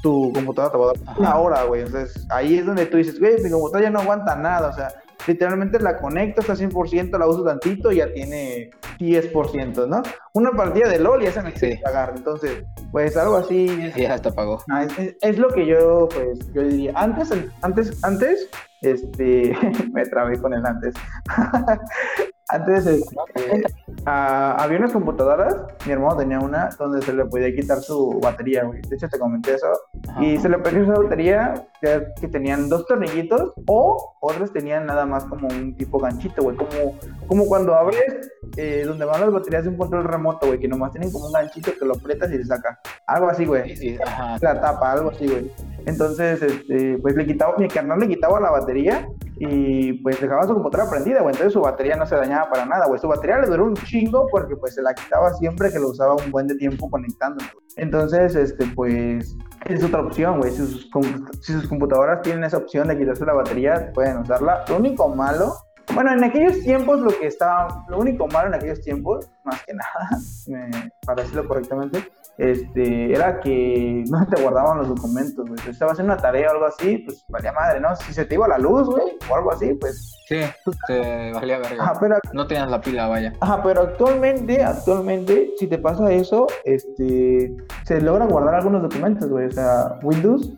S2: tu computadora te va a dar una hora, güey. Entonces, ahí es donde tú dices, güey, mi computadora ya no aguanta nada, o sea, literalmente la conectas a 100%, la uso tantito y ya tiene 10%, ¿no? Una partida de LOL ya se me quiere pagar, entonces, pues algo así.
S1: ya hasta pagó.
S2: Ah, es, lo que yo, pues, yo diría. Antes, antes, antes, este, me trabé con el antes. Antes este, había unas computadoras, mi hermano tenía una donde se le podía quitar su batería, güey. De hecho, te comenté eso. Y se le perdió esa batería que, que, tenían dos tornillitos o otras tenían nada más como un tipo ganchito, güey. Como, como cuando abres eh, donde van las baterías de un control remoto, güey, que nomás tienen como un ganchito que lo aprietas y se saca. Algo así, güey. La tapa, algo así, güey. Entonces, este, pues le quitaba, mi carnal le quitaba la batería y pues dejaba su computadora prendida, güey. Entonces su batería no se dañaba para nada, güey. Su batería le duró un chingo porque pues se la quitaba siempre que lo usaba un buen de tiempo conectando. Entonces, este, pues es otra opción, güey. Si sus, si sus computadoras tienen esa opción de quitarse la batería, pueden usarla. Lo único malo bueno, en aquellos tiempos lo que estaba, lo único malo en aquellos tiempos, más que nada, me, para decirlo correctamente, este, era que no te guardaban los documentos, güey. Si estabas haciendo una tarea o algo así, pues valía madre, ¿no? Si se te iba la luz, güey, o algo así, pues.
S1: Sí, te valía verga. Ajá,
S2: pero,
S1: no tenías la pila, vaya.
S2: Ajá, pero actualmente, actualmente, si te pasa eso, este, se logra guardar algunos documentos, güey. O sea, Windows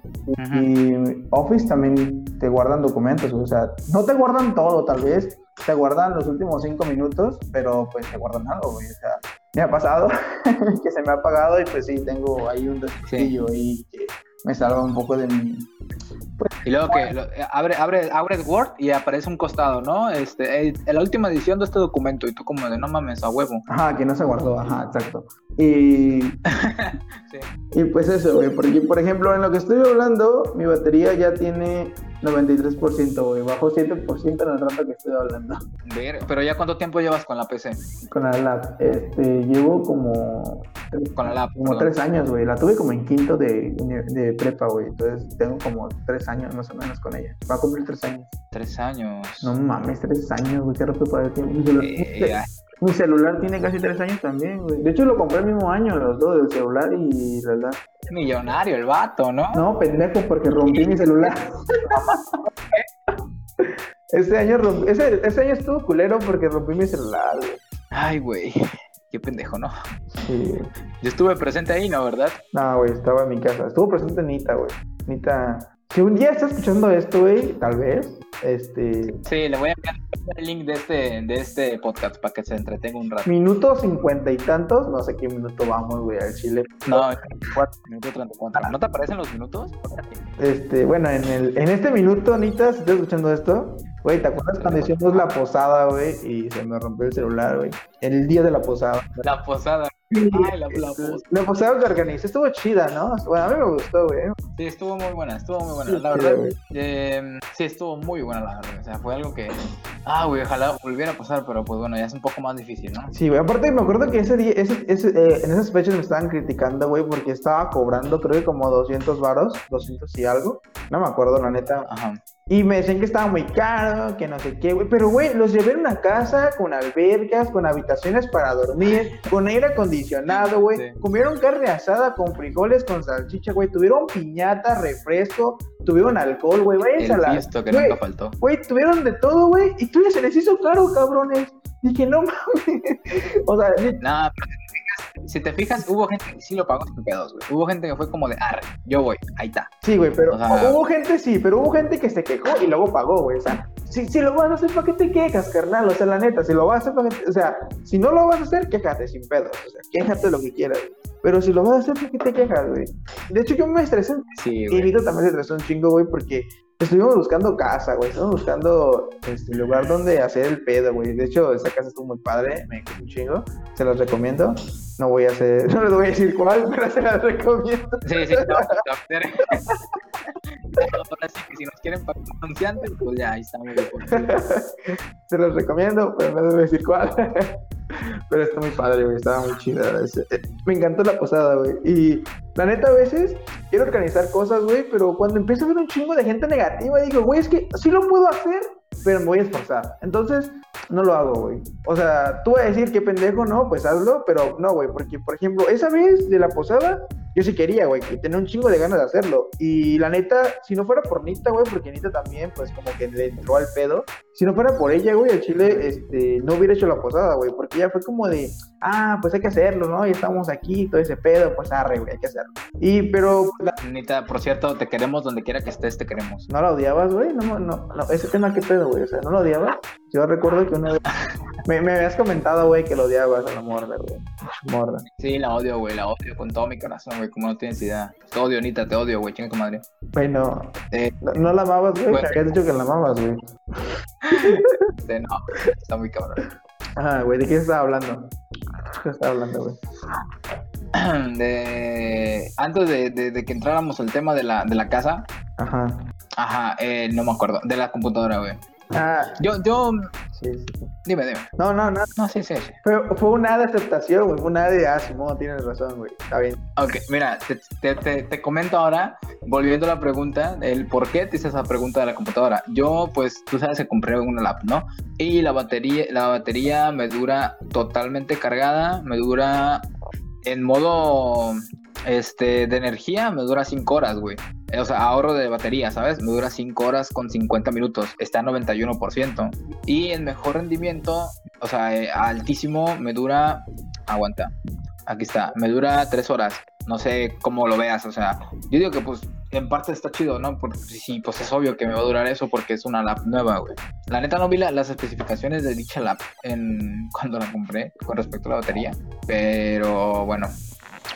S2: y Office también te guardan documentos, güey. O sea, no te guardan todo, tal vez, te guardan los últimos cinco minutos, pero pues te guardan algo, güey. O sea, me ha pasado que se me ha apagado y pues sí, tengo ahí un destillo y que me salva un poco de mi...
S1: Pues, y luego que eh, abre, abre, abre Word y aparece un costado, ¿no? Este, en la última edición de este documento y tú como de no mames, a huevo.
S2: Ajá, que no se guardó, ajá, exacto. Y, y pues eso, güey, porque por ejemplo en lo que estoy hablando, mi batería ya tiene 93%, güey, bajo 7% en el rato que estoy hablando.
S1: Pero ya cuánto tiempo llevas con la PC?
S2: Con la lab, este, llevo como...
S1: Con la lab.
S2: Como tres años, güey, la tuve como en quinto de, de prepa, güey, entonces tengo como tres años más o menos con ella. Va a cumplir tres años.
S1: Tres años.
S2: No mames, tres años, güey, qué rápido para el tiempo. Eh, mi celular tiene casi tres años también, güey. De hecho, lo compré el mismo año, los dos, el celular y la verdad.
S1: Millonario el vato, ¿no?
S2: No, pendejo, porque rompí mi celular. este año rompí, ese, ese año estuvo culero porque rompí mi celular, güey.
S1: Ay, güey. Qué pendejo, ¿no? Sí. Yo estuve presente ahí, ¿no? ¿Verdad?
S2: No, güey, estaba en mi casa. Estuvo presente Nita, güey. Nita. Si un día está escuchando esto, güey, tal vez, este...
S1: Sí, le voy a enviar el link de este, de este podcast para que se entretenga un rato.
S2: Minuto cincuenta y tantos, no sé qué minuto vamos, güey, al Chile.
S1: No, minuto 34. ¿No te aparecen los minutos?
S2: Este, bueno, en, el, en este minuto, Anita, si estás escuchando esto, güey, ¿te acuerdas cuando hicimos la posada, güey, y se me rompió el celular, güey? El día de la posada.
S1: La posada.
S2: Ay, la, la, la, posada que organizé estuvo chida, ¿no? Bueno, a mí me gustó, güey.
S1: Sí, estuvo muy buena, estuvo muy buena. La verdad, eh, sí, estusto muy buena, la verdad. O sea, fue algo que, ah, güey, ojalá volviera a pasar, pero pues bueno, ya es un poco más difícil, ¿no?
S2: Sí, güey, aparte me acuerdo que ese día, ese, ese, eh, en esas fechas me estaban criticando, güey, porque estaba cobrando, creo que como 200 varos, 200 y algo. No me acuerdo, la neta. Ajá. Y me decían que estaba muy caro, que no sé qué, güey. Pero, güey, los llevé en una casa con albercas, con habitaciones para dormir, con aire acondicionado, güey. Comieron carne asada con frijoles, con salchicha, güey. Tuvieron piñata, refresco, tuvieron alcohol, güey.
S1: El a que nunca faltó.
S2: Güey, tuvieron de todo, güey. Y tú ya se les hizo caro, cabrones. Dije, no mames. o sea,
S1: no, si te fijas, hubo gente que sí lo pagó sin pedos, güey. Hubo gente que fue como de, arre, yo voy, ahí está.
S2: Sí, güey, pero hubo gente, sí, pero hubo gente que se quejó y luego pagó, güey. O sea, si, si lo vas a hacer, ¿para qué te quejas, carnal? O sea, la neta, si lo vas a hacer, ¿para qué O sea, si no lo vas a hacer, quéjate sin pedos. O sea, quéjate lo que quieras, Pero si lo vas a hacer, ¿para qué te quejas, güey? De hecho, yo me estresé. Sí, güey. Y Vito también se estresó un chingo, güey, porque Estuvimos buscando casa, güey. Estuvimos buscando este lugar donde hacer el pedo, güey. De hecho, esa casa estuvo muy padre. Me quedó un chingo. Se los recomiendo. No voy a hacer, no les voy a decir cuál, pero se las recomiendo.
S1: Sí, sí, no, Ahora sí que si nos quieren para anunciantes, pues ya ahí estamos.
S2: se los recomiendo, pero no les voy a decir cuál. Pero está muy padre, güey. Estaba muy chida. Eh, me encantó la posada, güey. Y la neta, a veces quiero organizar cosas, güey, pero cuando empiezo a ver un chingo de gente negativa, digo, güey, es que sí lo puedo hacer, pero me voy a esforzar. Entonces, no lo hago, güey. O sea, tú vas a decir que pendejo, no, pues hazlo, pero no, güey, porque, por ejemplo, esa vez de la posada, yo sí quería, güey, que tenía un chingo de ganas de hacerlo. Y la neta, si no fuera por Nita, güey, porque Nita también, pues como que le entró al pedo. Si no fuera por ella, güey, el Chile, este, no hubiera hecho la posada, güey, porque ella fue como de, ah, pues hay que hacerlo, ¿no? Y estamos aquí, todo ese pedo, pues arre, güey, hay que hacerlo. Y, pero...
S1: Nita, por cierto, te queremos donde quiera que estés, te queremos.
S2: ¿No la odiabas, güey? No, no, no, ese tema, ¿qué pedo, güey? O sea, ¿no lo odiabas? Yo recuerdo que una vez... Me, me habías comentado, güey, que lo odiabas a la morda, güey. Morda.
S1: Sí, la odio, güey, la odio con todo mi corazón, güey, como no tienes idea. Te odio, Nita, te odio, güey, chinga tu madre.
S2: Bueno, eh, no, no, la amabas, güey, bueno. habías dicho que la amabas, güey.
S1: Este, no, está muy cabrón.
S2: Ajá, güey, ¿de qué estaba hablando? ¿Qué estaba hablando, güey?
S1: De... Antes de, de, de, que entráramos al tema de la, de la casa.
S2: Ajá.
S1: Ajá, eh, no me acuerdo. De la computadora, güey.
S2: Ah.
S1: Yo, yo.
S2: Sí, sí, sí.
S1: Dime, dime.
S2: No, no, no.
S1: No, sí, sí, sí.
S2: Pero fue una de aceptación, güey. Fue una de, ah, Simón, tienes razón, güey. Está bien.
S1: Ok, mira, te, te, te, te, comento ahora, volviendo a la pregunta, el por qué te hice esa pregunta de la computadora. Yo, pues, tú sabes que compré una lap, ¿no? Y la batería, la batería me dura totalmente cargada, me dura en modo este, de energía me dura 5 horas, güey. O sea, ahorro de batería, ¿sabes? Me dura 5 horas con 50 minutos. Está a 91%. Y en mejor rendimiento, o sea, eh, altísimo, me dura... Aguanta. Aquí está. Me dura 3 horas. No sé cómo lo veas, o sea, yo digo que pues en parte está chido, ¿no? Porque sí, pues es obvio que me va a durar eso porque es una lap nueva, güey. La neta no vi la, las especificaciones de dicha lap en, cuando la compré con respecto a la batería, pero bueno,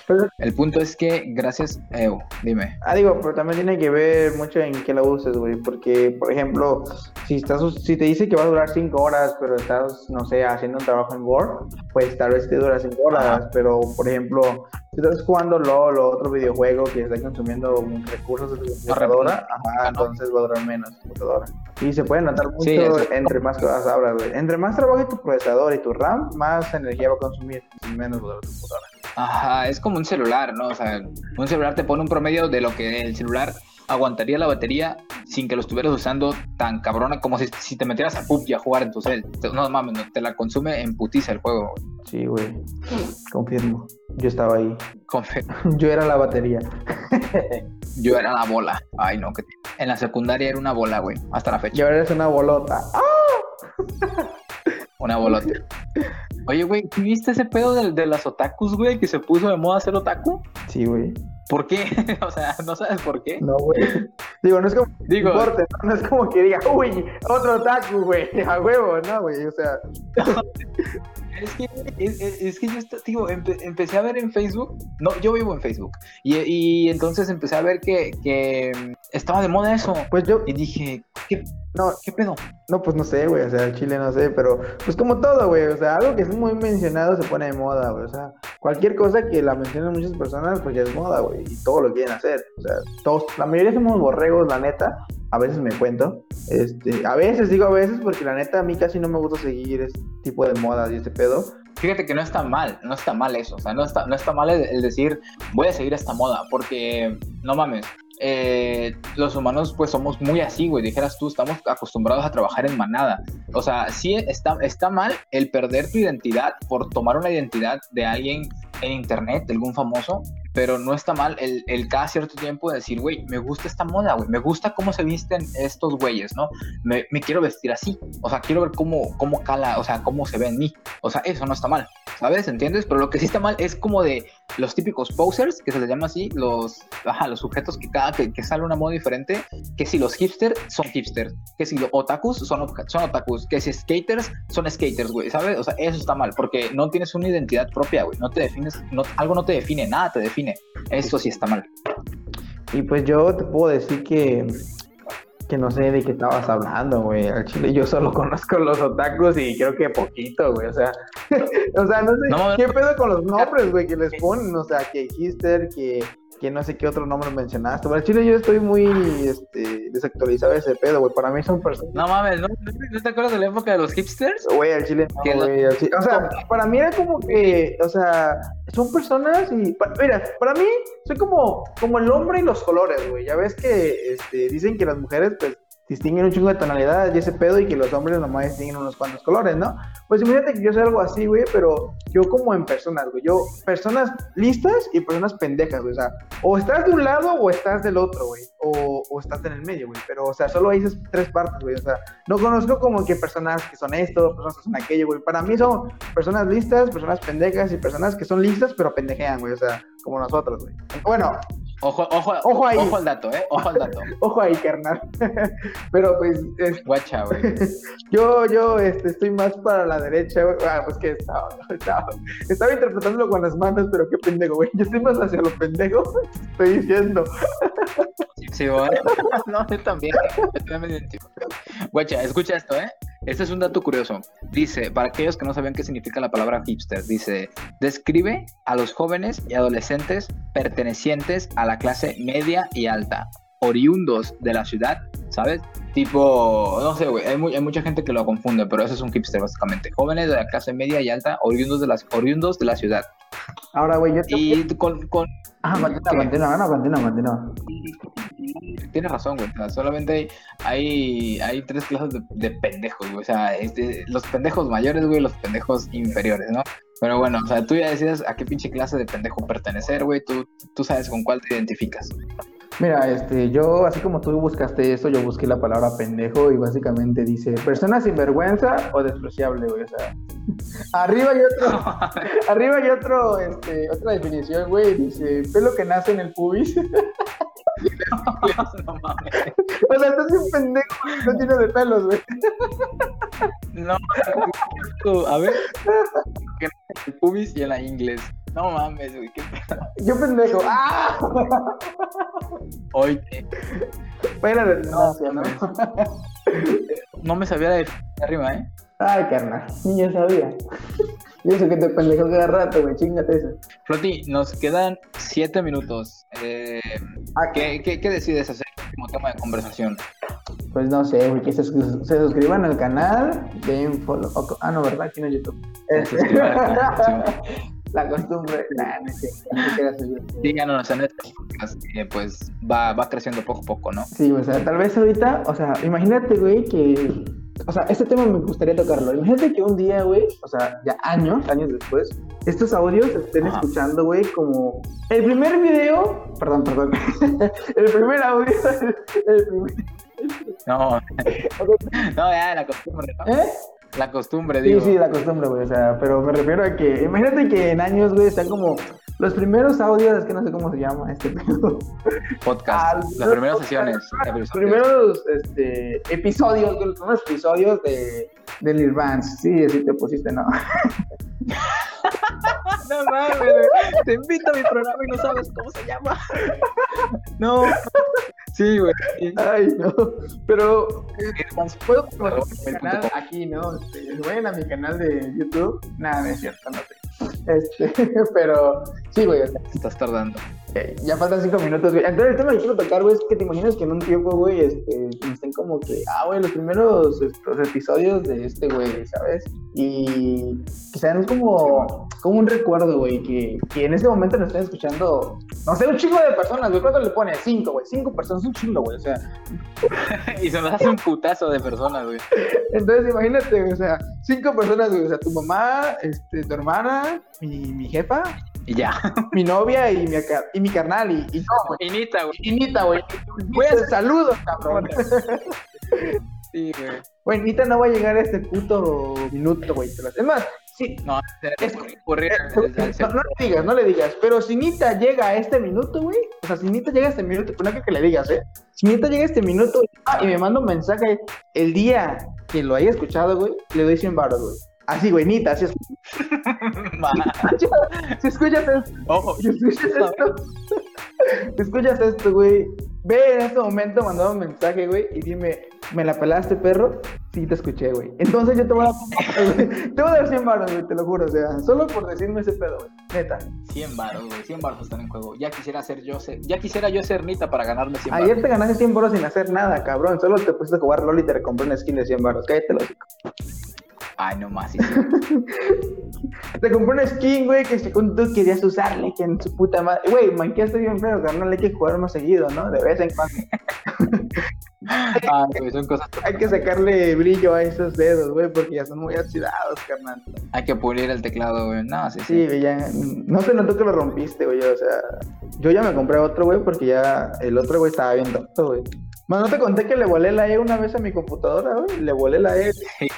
S1: pero, el punto es que, gracias, Evo, dime.
S2: Ah, digo, pero también tiene que ver mucho en qué la uses, güey. Porque, por ejemplo, si estás si te dice que va a durar 5 horas, pero estás, no sé, haciendo un trabajo en Word, pues tal vez te dura 5 horas. Ajá. Pero, por ejemplo, si estás jugando LOL o otro videojuego que está consumiendo recursos de tu computadora, ajá, entonces va a durar menos tu computadora. Y se puede notar mucho sí, entre más cosas hablas, güey. Entre más trabaje tu procesador y tu RAM, más energía va a consumir y menos va a durar tu computadora.
S1: Ajá, es como un celular, ¿no? O sea, un celular te pone un promedio de lo que el celular aguantaría la batería sin que lo estuvieras usando tan cabrona como si, si te metieras a PUBG a jugar en tu cel. No mames, no, te la consume en putiza el juego.
S2: Sí, güey. Confirmo. Yo estaba ahí.
S1: Confirmo.
S2: Yo era la batería.
S1: Yo era la bola. Ay, no, que en la secundaria era una bola, güey. Hasta la fecha.
S2: Y ahora eres una bolota. ¡Ah!
S1: Una bolota. Oye, güey, ¿viste ese pedo de, de las otakus, güey? Que se puso de moda ser otaku.
S2: Sí, güey.
S1: ¿Por qué? o sea, ¿no sabes por qué?
S2: No, güey. Digo, no es como Digo, importe, ¿no? no es como que diga, uy, otro otaku, güey, a huevo, no, güey, o sea.
S1: Es que, es, es que yo digo, empe, empecé a ver en Facebook, no, yo vivo en Facebook, y, y entonces empecé a ver que, que, estaba de moda eso.
S2: Pues yo.
S1: Y dije, ¿qué,
S2: no,
S1: ¿qué pedo?
S2: No, pues no sé, güey, o sea, el chile no sé, pero pues como todo, güey, o sea, algo que es muy mencionado se pone de moda, güey, o sea, cualquier cosa que la mencionan muchas personas, pues ya es moda, güey, y todo lo quieren hacer, o sea, todos, la mayoría somos borregos, la neta, a veces me cuento, este, a veces digo a veces porque la neta a mí casi no me gusta seguir este tipo de modas y este pedo.
S1: Fíjate que no está mal, no está mal eso, o sea, no está, no está mal el, el decir voy a seguir esta moda, porque no mames, eh, los humanos pues somos muy así, güey, dijeras tú, estamos acostumbrados a trabajar en manada. O sea, sí está, está mal el perder tu identidad por tomar una identidad de alguien en internet, de algún famoso, pero no está mal el, el cada cierto tiempo decir, güey, me gusta esta moda, güey, me gusta cómo se visten estos güeyes, ¿no? Me, me, quiero vestir así, o sea, quiero ver cómo, cómo cala, o sea, cómo se ve en mí, o sea, eso no está mal, ¿sabes? ¿Entiendes? Pero lo que sí está mal es como de los típicos posers, que se les llama así, los, ajá, los sujetos que cada que, que sale una moda diferente, que si los hipsters son hipsters, que si los otakus son, son otakus, que si skaters son skaters, güey, ¿sabes? O sea, eso está mal, porque no tienes una identidad propia, güey, no te defines, no, algo no te define, nada te define. Eso sí está mal.
S2: Y pues yo te puedo decir que que no sé de qué estabas hablando, güey. Al chile yo solo conozco los otakus y creo que poquito, güey. O sea, o sea, no sé no, qué pedo con los nombres, güey, que les ponen. O sea, que Hister, que que no sé qué otro nombre mencionaste. Bueno, Chile yo estoy muy este, desactualizado de ese pedo, güey. Para mí son personas.
S1: No mames, ¿no? ¿no te acuerdas de la época de los hipsters?
S2: Güey, al Chile no, güey. O sea, para mí era como que, o sea, son personas y. Mira, para mí soy como, como el hombre y los colores, güey. Ya ves que este, dicen que las mujeres, pues, distinguen un chingo de tonalidades y ese pedo y que los hombres nomás distinguen unos cuantos colores, ¿no? Pues imagínate que yo soy algo así, güey, pero yo como en personas, güey. Yo, personas listas y personas pendejas, güey. O sea, o estás de un lado o estás del otro, güey. O, o estás en el medio, güey. Pero, o sea, solo hay esas tres partes, güey. O sea, no conozco como que personas que son esto, personas que son aquello, güey. Para mí son personas listas, personas pendejas y personas que son listas pero pendejean, güey. O sea, como nosotros, güey. Bueno,
S1: Ojo, ojo,
S2: Ojo ahí.
S1: Ojo al dato, ¿eh? Ojo al dato.
S2: ojo ahí, carnal. pero pues, es-
S1: Guacha, güey.
S2: yo, yo este, estoy más para la derecha, güey. Ah, pues que estaba, estaba, estaba interpretándolo con las manos, pero qué pendejo, güey. Yo estoy más hacia lo pendejo, estoy diciendo.
S1: Sí, güey. No, yo también. Yo también me identifico. Guacha, escucha esto, ¿eh? Este es un dato curioso. Dice, para aquellos que no sabían qué significa la palabra hipster, dice, describe a los jóvenes y adolescentes pertenecientes a la clase media y alta, oriundos de la ciudad, ¿sabes? Tipo, no sé, güey, hay, mu- hay mucha gente que lo confunde, pero eso es un hipster básicamente. Jóvenes de la clase media y alta, oriundos de, las, oriundos de la ciudad.
S2: Ahora, güey, yo te...
S1: Y con, con,
S2: Ah, continúa, no, continúa, continúa.
S1: Tienes razón, güey. o sea, solamente hay, hay, hay tres clases de, de pendejos, güey. O sea, este, los pendejos mayores, güey, los pendejos inferiores, ¿no? Pero bueno, o sea, tú ya decides a qué pinche clase de pendejo pertenecer, güey. Tú, tú sabes con cuál te identificas.
S2: Mira, este, yo, así como tú buscaste eso, yo busqué la palabra pendejo y básicamente dice persona sin vergüenza o despreciable, güey. O sea, arriba hay otro, arriba hay otro, este, otra definición, güey. Dice pelo que nace en el pubis.
S1: no mames.
S2: o sea, estás bien pendejo, no tiene de pelos, güey.
S1: No, a ver. Que en el pubis y en la inglés. No mames, güey. Qué pedo.
S2: Yo pendejo. ¡Ah!
S1: Oye,
S2: Fuera de redundancia, ¿no?
S1: no me sabía de arriba, ¿eh?
S2: Ay, carnal, ni yo sabía. Yo sé que te pendejo cada rato, güey, chingate eso.
S1: Floti, nos quedan siete minutos. Eh,
S2: Ah,
S1: ¿qué, qué, qué decides hacer como tema de conversación?
S2: Pues no sé, güey, que se, se suscriban al canal, den follow. ah, no, ¿verdad? Aquí no YouTube.
S1: Canal,
S2: La costumbre. Nah, no sé. No era eso, yo.
S1: Síganos en este podcast, que pues va, va creciendo poco a poco, ¿no?
S2: Sí, o sea, tal vez ahorita, o sea, imagínate, güey, que. O sea, este tema me gustaría tocarlo. Imagínate que un día, güey, o sea, ya años, años después, estos audios se estén
S1: Ajá.
S2: escuchando, güey, como. El primer video. Perdón, perdón. el primer audio. El primer.
S1: No, no, ya, la costumbre, ¿no?
S2: ¿Eh?
S1: La costumbre,
S2: Sí,
S1: digo.
S2: sí, la costumbre, güey. O sea, pero me refiero a que, imagínate que en años, güey, están como los primeros audios, es que no sé cómo se llama este pedo.
S1: Podcast, las primeras sesiones.
S2: Los primeros este, episodios, los primeros episodios de, de Lil Vance. Sí, así te pusiste, ¿no?
S1: No mames. Te invito a mi programa y no sabes cómo se llama. No. Sí, güey. sí.
S2: Ay, no. Pero
S1: Irvans-
S2: puedo canal aquí, ¿no? Este, vayan a mi canal de YouTube. Nada, no es cierto, no sé. Este, pero sí, güey,
S1: estás tardando.
S2: Eh, Ya faltan cinco minutos, güey. Entonces, el tema que quiero tocar, güey, es que te imaginas que en un tiempo, güey, este, estén como que, ah, güey, los primeros estos episodios de este güey, ¿sabes? Y que sean como, como un recuerdo, güey, que, que en ese momento nos estén escuchando, no sé, un chingo de personas, güey. ¿Cuánto le pone? Cinco, güey. Cinco personas, un chingo, güey. O sea,
S1: y se nos hace un putazo de personas, güey.
S2: entonces imagínate, güey, o sea, cinco personas, güey. O sea, tu mamá, este, tu hermana, mi, mi jefa,
S1: Y ya.
S2: mi novia y mi, y mi carnal y, y yo, güey.
S1: Inita, güey.
S2: Y Nita, güey.
S1: Voy a
S2: saludos, cabrón.
S1: Sí, güey.
S2: Güey, Nita no va a llegar a este puto minuto, güey. Es más, sí.
S1: No,
S2: Es-
S1: ocurrir
S2: No, no le digas, no le digas. Pero si Nita llega a este minuto, güey. O sea, si Nita llega a este minuto, pues no creo que le digas, ¿eh? Si Nita llega a este minuto ah, y me manda un mensaje el día que lo haya escuchado, güey, le doy 100 baros, güey. Así, güey, Nita, así es. Si escuchas esto,
S1: Ojo,
S2: si escuchas esto, si escuchas esto, güey, ve en este momento, mandame un mensaje, güey, y dime, ¿me la pelaste, perro? Sí, te escuché, güey. Entonces yo te voy a dar, te voy a dar 100 baros, güey, te lo juro, o sea, solo por decirme ese pedo, güey, neta.
S1: 100 baros, güey. 100 baros están en juego. Ya quisiera ser yo, ser- ya quisiera yo ser Nita para ganarme 100 baros.
S2: Ayer te ganaste 100 baros sin hacer nada, cabrón, solo te pusiste a jugar LOL y te compré una skin de 100 baros, cállate los
S1: Ay, no más. sí, sí.
S2: Te compré una skin, güey, que según tú querías usarle, que en su puta madre. Güey, manqueaste bien feo, carnal, hay que jugar más seguido, ¿no? De vez en cuando.
S1: Ah, güey, son cosas.
S2: Hay que sacarle brillo a esos dedos, güey, porque ya son muy oxidados, carnal.
S1: Hay que pulir el teclado, güey. No, sí, sí.
S2: Sí, güey, ya. No se notó que lo rompiste, güey. O sea, yo ya me compré otro, güey, porque ya el otro, güey, estaba bien tonto, güey. Bueno, no te conté que le volé la E una vez a mi computadora, güey. Le volé la E.
S1: Sí,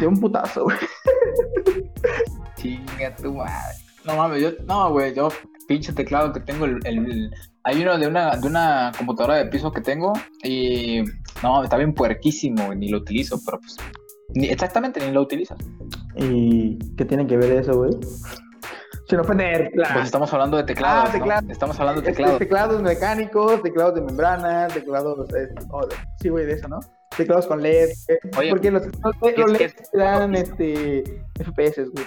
S2: De un putazo, güey.
S1: Chinga tu madre. No mames, yo, no, güey, yo, pinche teclado que tengo, el, el- hay uno de una, de una computadora de piso que tengo y, no, está bien puerquísimo, ni lo utilizo, pero pues, ni, exactamente ni lo utilizas.
S2: ¿Y qué tiene que ver eso, güey? Sin ofender,
S1: Pues estamos hablando de teclados,
S2: Ah.
S1: Estamos hablando de teclados.
S2: teclados mecánicos, teclados de membrana, teclados. oh, de- sí, güey, de eso, ¿no? Teclados con LED.
S1: Oye,
S2: porque los, los, los LED te dan este, FPS, güey.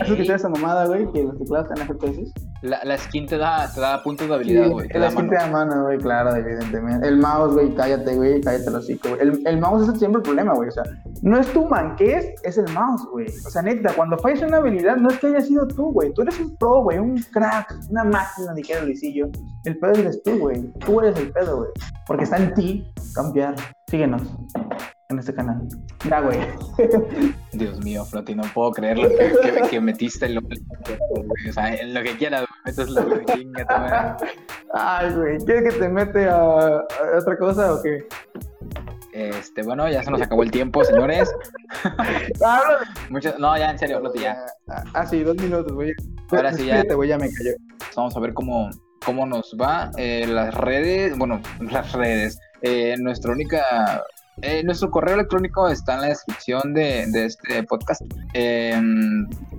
S2: ¿Has escuchado esa mamada, güey? Que los teclados te dan FPS.
S1: La, la skin te da, te da puntos de habilidad, güey.
S2: el
S1: da
S2: skin te da mano, güey, claro, evidentemente. El mouse, güey, cállate, güey, cállate el hocico, güey. El, el mouse es siempre el problema, güey. O sea, no es tu manqués, es el mouse, güey. O sea, neta, cuando fallas una habilidad, no es que haya sido tú, güey. Tú eres un pro, güey, un crack, una máquina, dijera Luisillo. El pedo eres tú, güey. Tú eres el pedo, güey. Porque está en ti cambiar. Síguenos en este canal. Ya, güey.
S1: Dios mío, Floti, no puedo creerlo que, que, que metiste el. O sea, en lo que quieras, metes lo que chinga.
S2: Ay, güey. ¿Quieres que te mete a, a otra cosa o qué?
S1: Este, bueno, ya se nos acabó el tiempo, señores.
S2: De
S1: Muchas, no, ya en serio, Floti, ya.
S2: Ah, ah, sí, dos minutos, güey.
S1: Ahora sí, ya.
S2: Despídete, güey, ya me cayó.
S1: Vamos a ver cómo, cómo nos va. Eh, las redes, bueno, las redes. Eh, nuestra única. Eh, nuestro correo electrónico está en la descripción de, este podcast. Eh,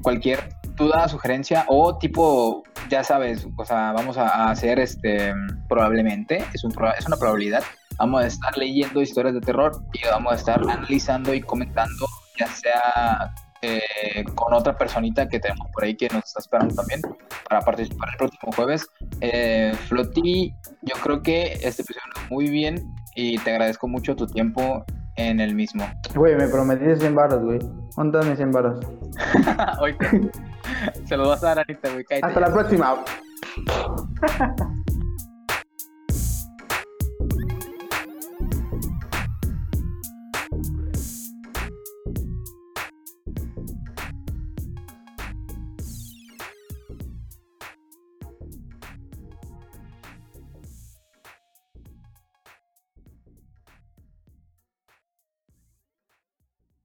S1: cualquier duda, sugerencia o tipo, ya sabes, o sea, vamos a, hacer este, probablemente, es, un, es una probabilidad, vamos a estar leyendo historias de terror y vamos a estar analizando y comentando, ya sea eh, con otra personita que tenemos por ahí que nos está esperando también para participar el próximo jueves. Eh, yo creo que este episodio muy bien y te agradezco mucho tu tiempo en el mismo.
S2: Güey, me prometiste 100 baros, güey. ¿Cuánto mis 100 baros?
S1: Hoy se lo vas a dar a Anita, güey.
S2: Hasta la próxima.